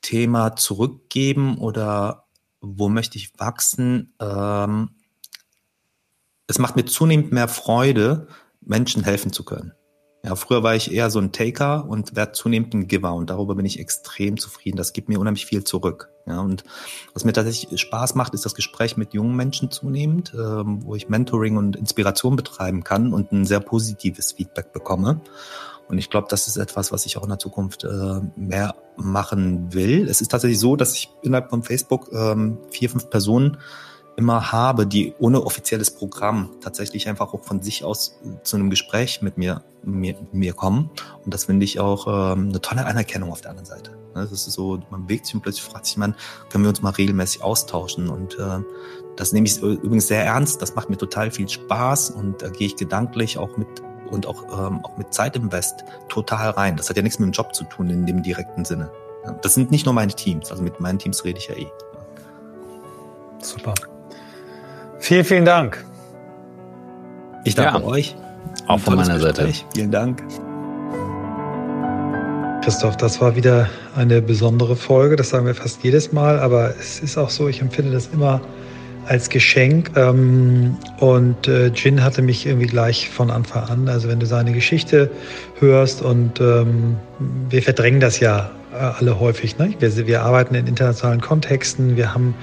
Thema zurückgeben oder wo möchte ich wachsen? Ähm, es macht mir zunehmend mehr Freude, Menschen helfen zu können. Ja, früher war ich eher so ein Taker und werde zunehmend ein Giver und darüber bin ich extrem zufrieden. Das gibt mir unheimlich viel zurück. Ja, und was mir tatsächlich Spaß macht, ist das Gespräch mit jungen Menschen zunehmend, ähm, wo ich Mentoring und Inspiration betreiben kann und ein sehr positives Feedback bekomme. Und ich glaube, das ist etwas, was ich auch in der Zukunft äh, mehr machen will. Es ist tatsächlich so, dass ich innerhalb von Facebook ähm, vier, fünf Personen immer habe, die ohne offizielles Programm tatsächlich einfach auch von sich aus zu einem Gespräch mit mir, mir, mir kommen. Und das finde ich auch ähm, eine tolle Anerkennung auf der anderen Seite. Ne, das ist so, man bewegt sich und plötzlich fragt sich man, können wir uns mal regelmäßig austauschen? Und äh, Das nehme ich übrigens sehr ernst. Das macht mir total viel Spaß und da gehe ich gedanklich auch mit und auch, ähm, auch mit Zeitinvest total rein. Das hat ja nichts mit dem Job zu tun in dem direkten Sinne. Das sind nicht nur meine Teams, also mit meinen Teams rede ich ja eh. Super. Vielen, vielen Dank. Ich danke ja, euch. Auch von meiner. Seite. Vielen Dank. Christoph, das war wieder eine besondere Folge. Das sagen wir fast jedes Mal, aber es ist auch so, ich empfinde das immer als Geschenk. Ähm, und äh, Jin hatte mich irgendwie gleich von Anfang an. Also wenn du seine Geschichte hörst und ähm, wir verdrängen das ja äh, alle häufig. Ne? Wir, wir arbeiten in internationalen Kontexten, wir haben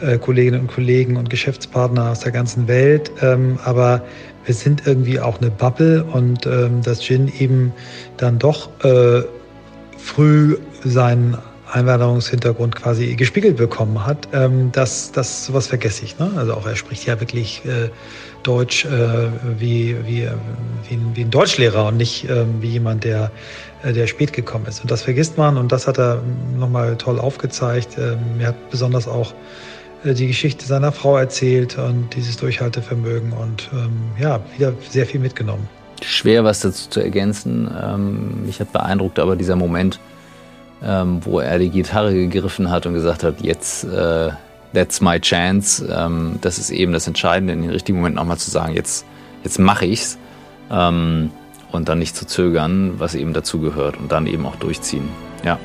äh, Kolleginnen und Kollegen und Geschäftspartner aus der ganzen Welt, ähm, aber wir sind irgendwie auch eine Bubble und dass Jin eben dann doch früh seinen Einwanderungshintergrund quasi gespiegelt bekommen hat, ähm, das, das sowas vergesse ich. Ne? Also auch er spricht ja wirklich äh, Deutsch äh, wie, wie, wie, ein, wie ein Deutschlehrer und nicht äh, wie jemand, der, äh, der spät gekommen ist. Und das vergisst man und das hat er nochmal toll aufgezeigt. Ähm, er hat besonders auch äh, die Geschichte seiner Frau erzählt und dieses Durchhaltevermögen und ähm, ja, wieder sehr viel mitgenommen schwer, was dazu zu ergänzen. Ähm, mich hat beeindruckt aber dieser Moment, ähm, wo er die Gitarre gegriffen hat und gesagt hat, jetzt, äh, that's my chance. Ähm, das ist eben das Entscheidende, in den richtigen Moment nochmal zu sagen, jetzt, jetzt mache ich's. Ähm, und dann nicht zu zögern, was eben dazu gehört und dann eben auch durchziehen. Ja.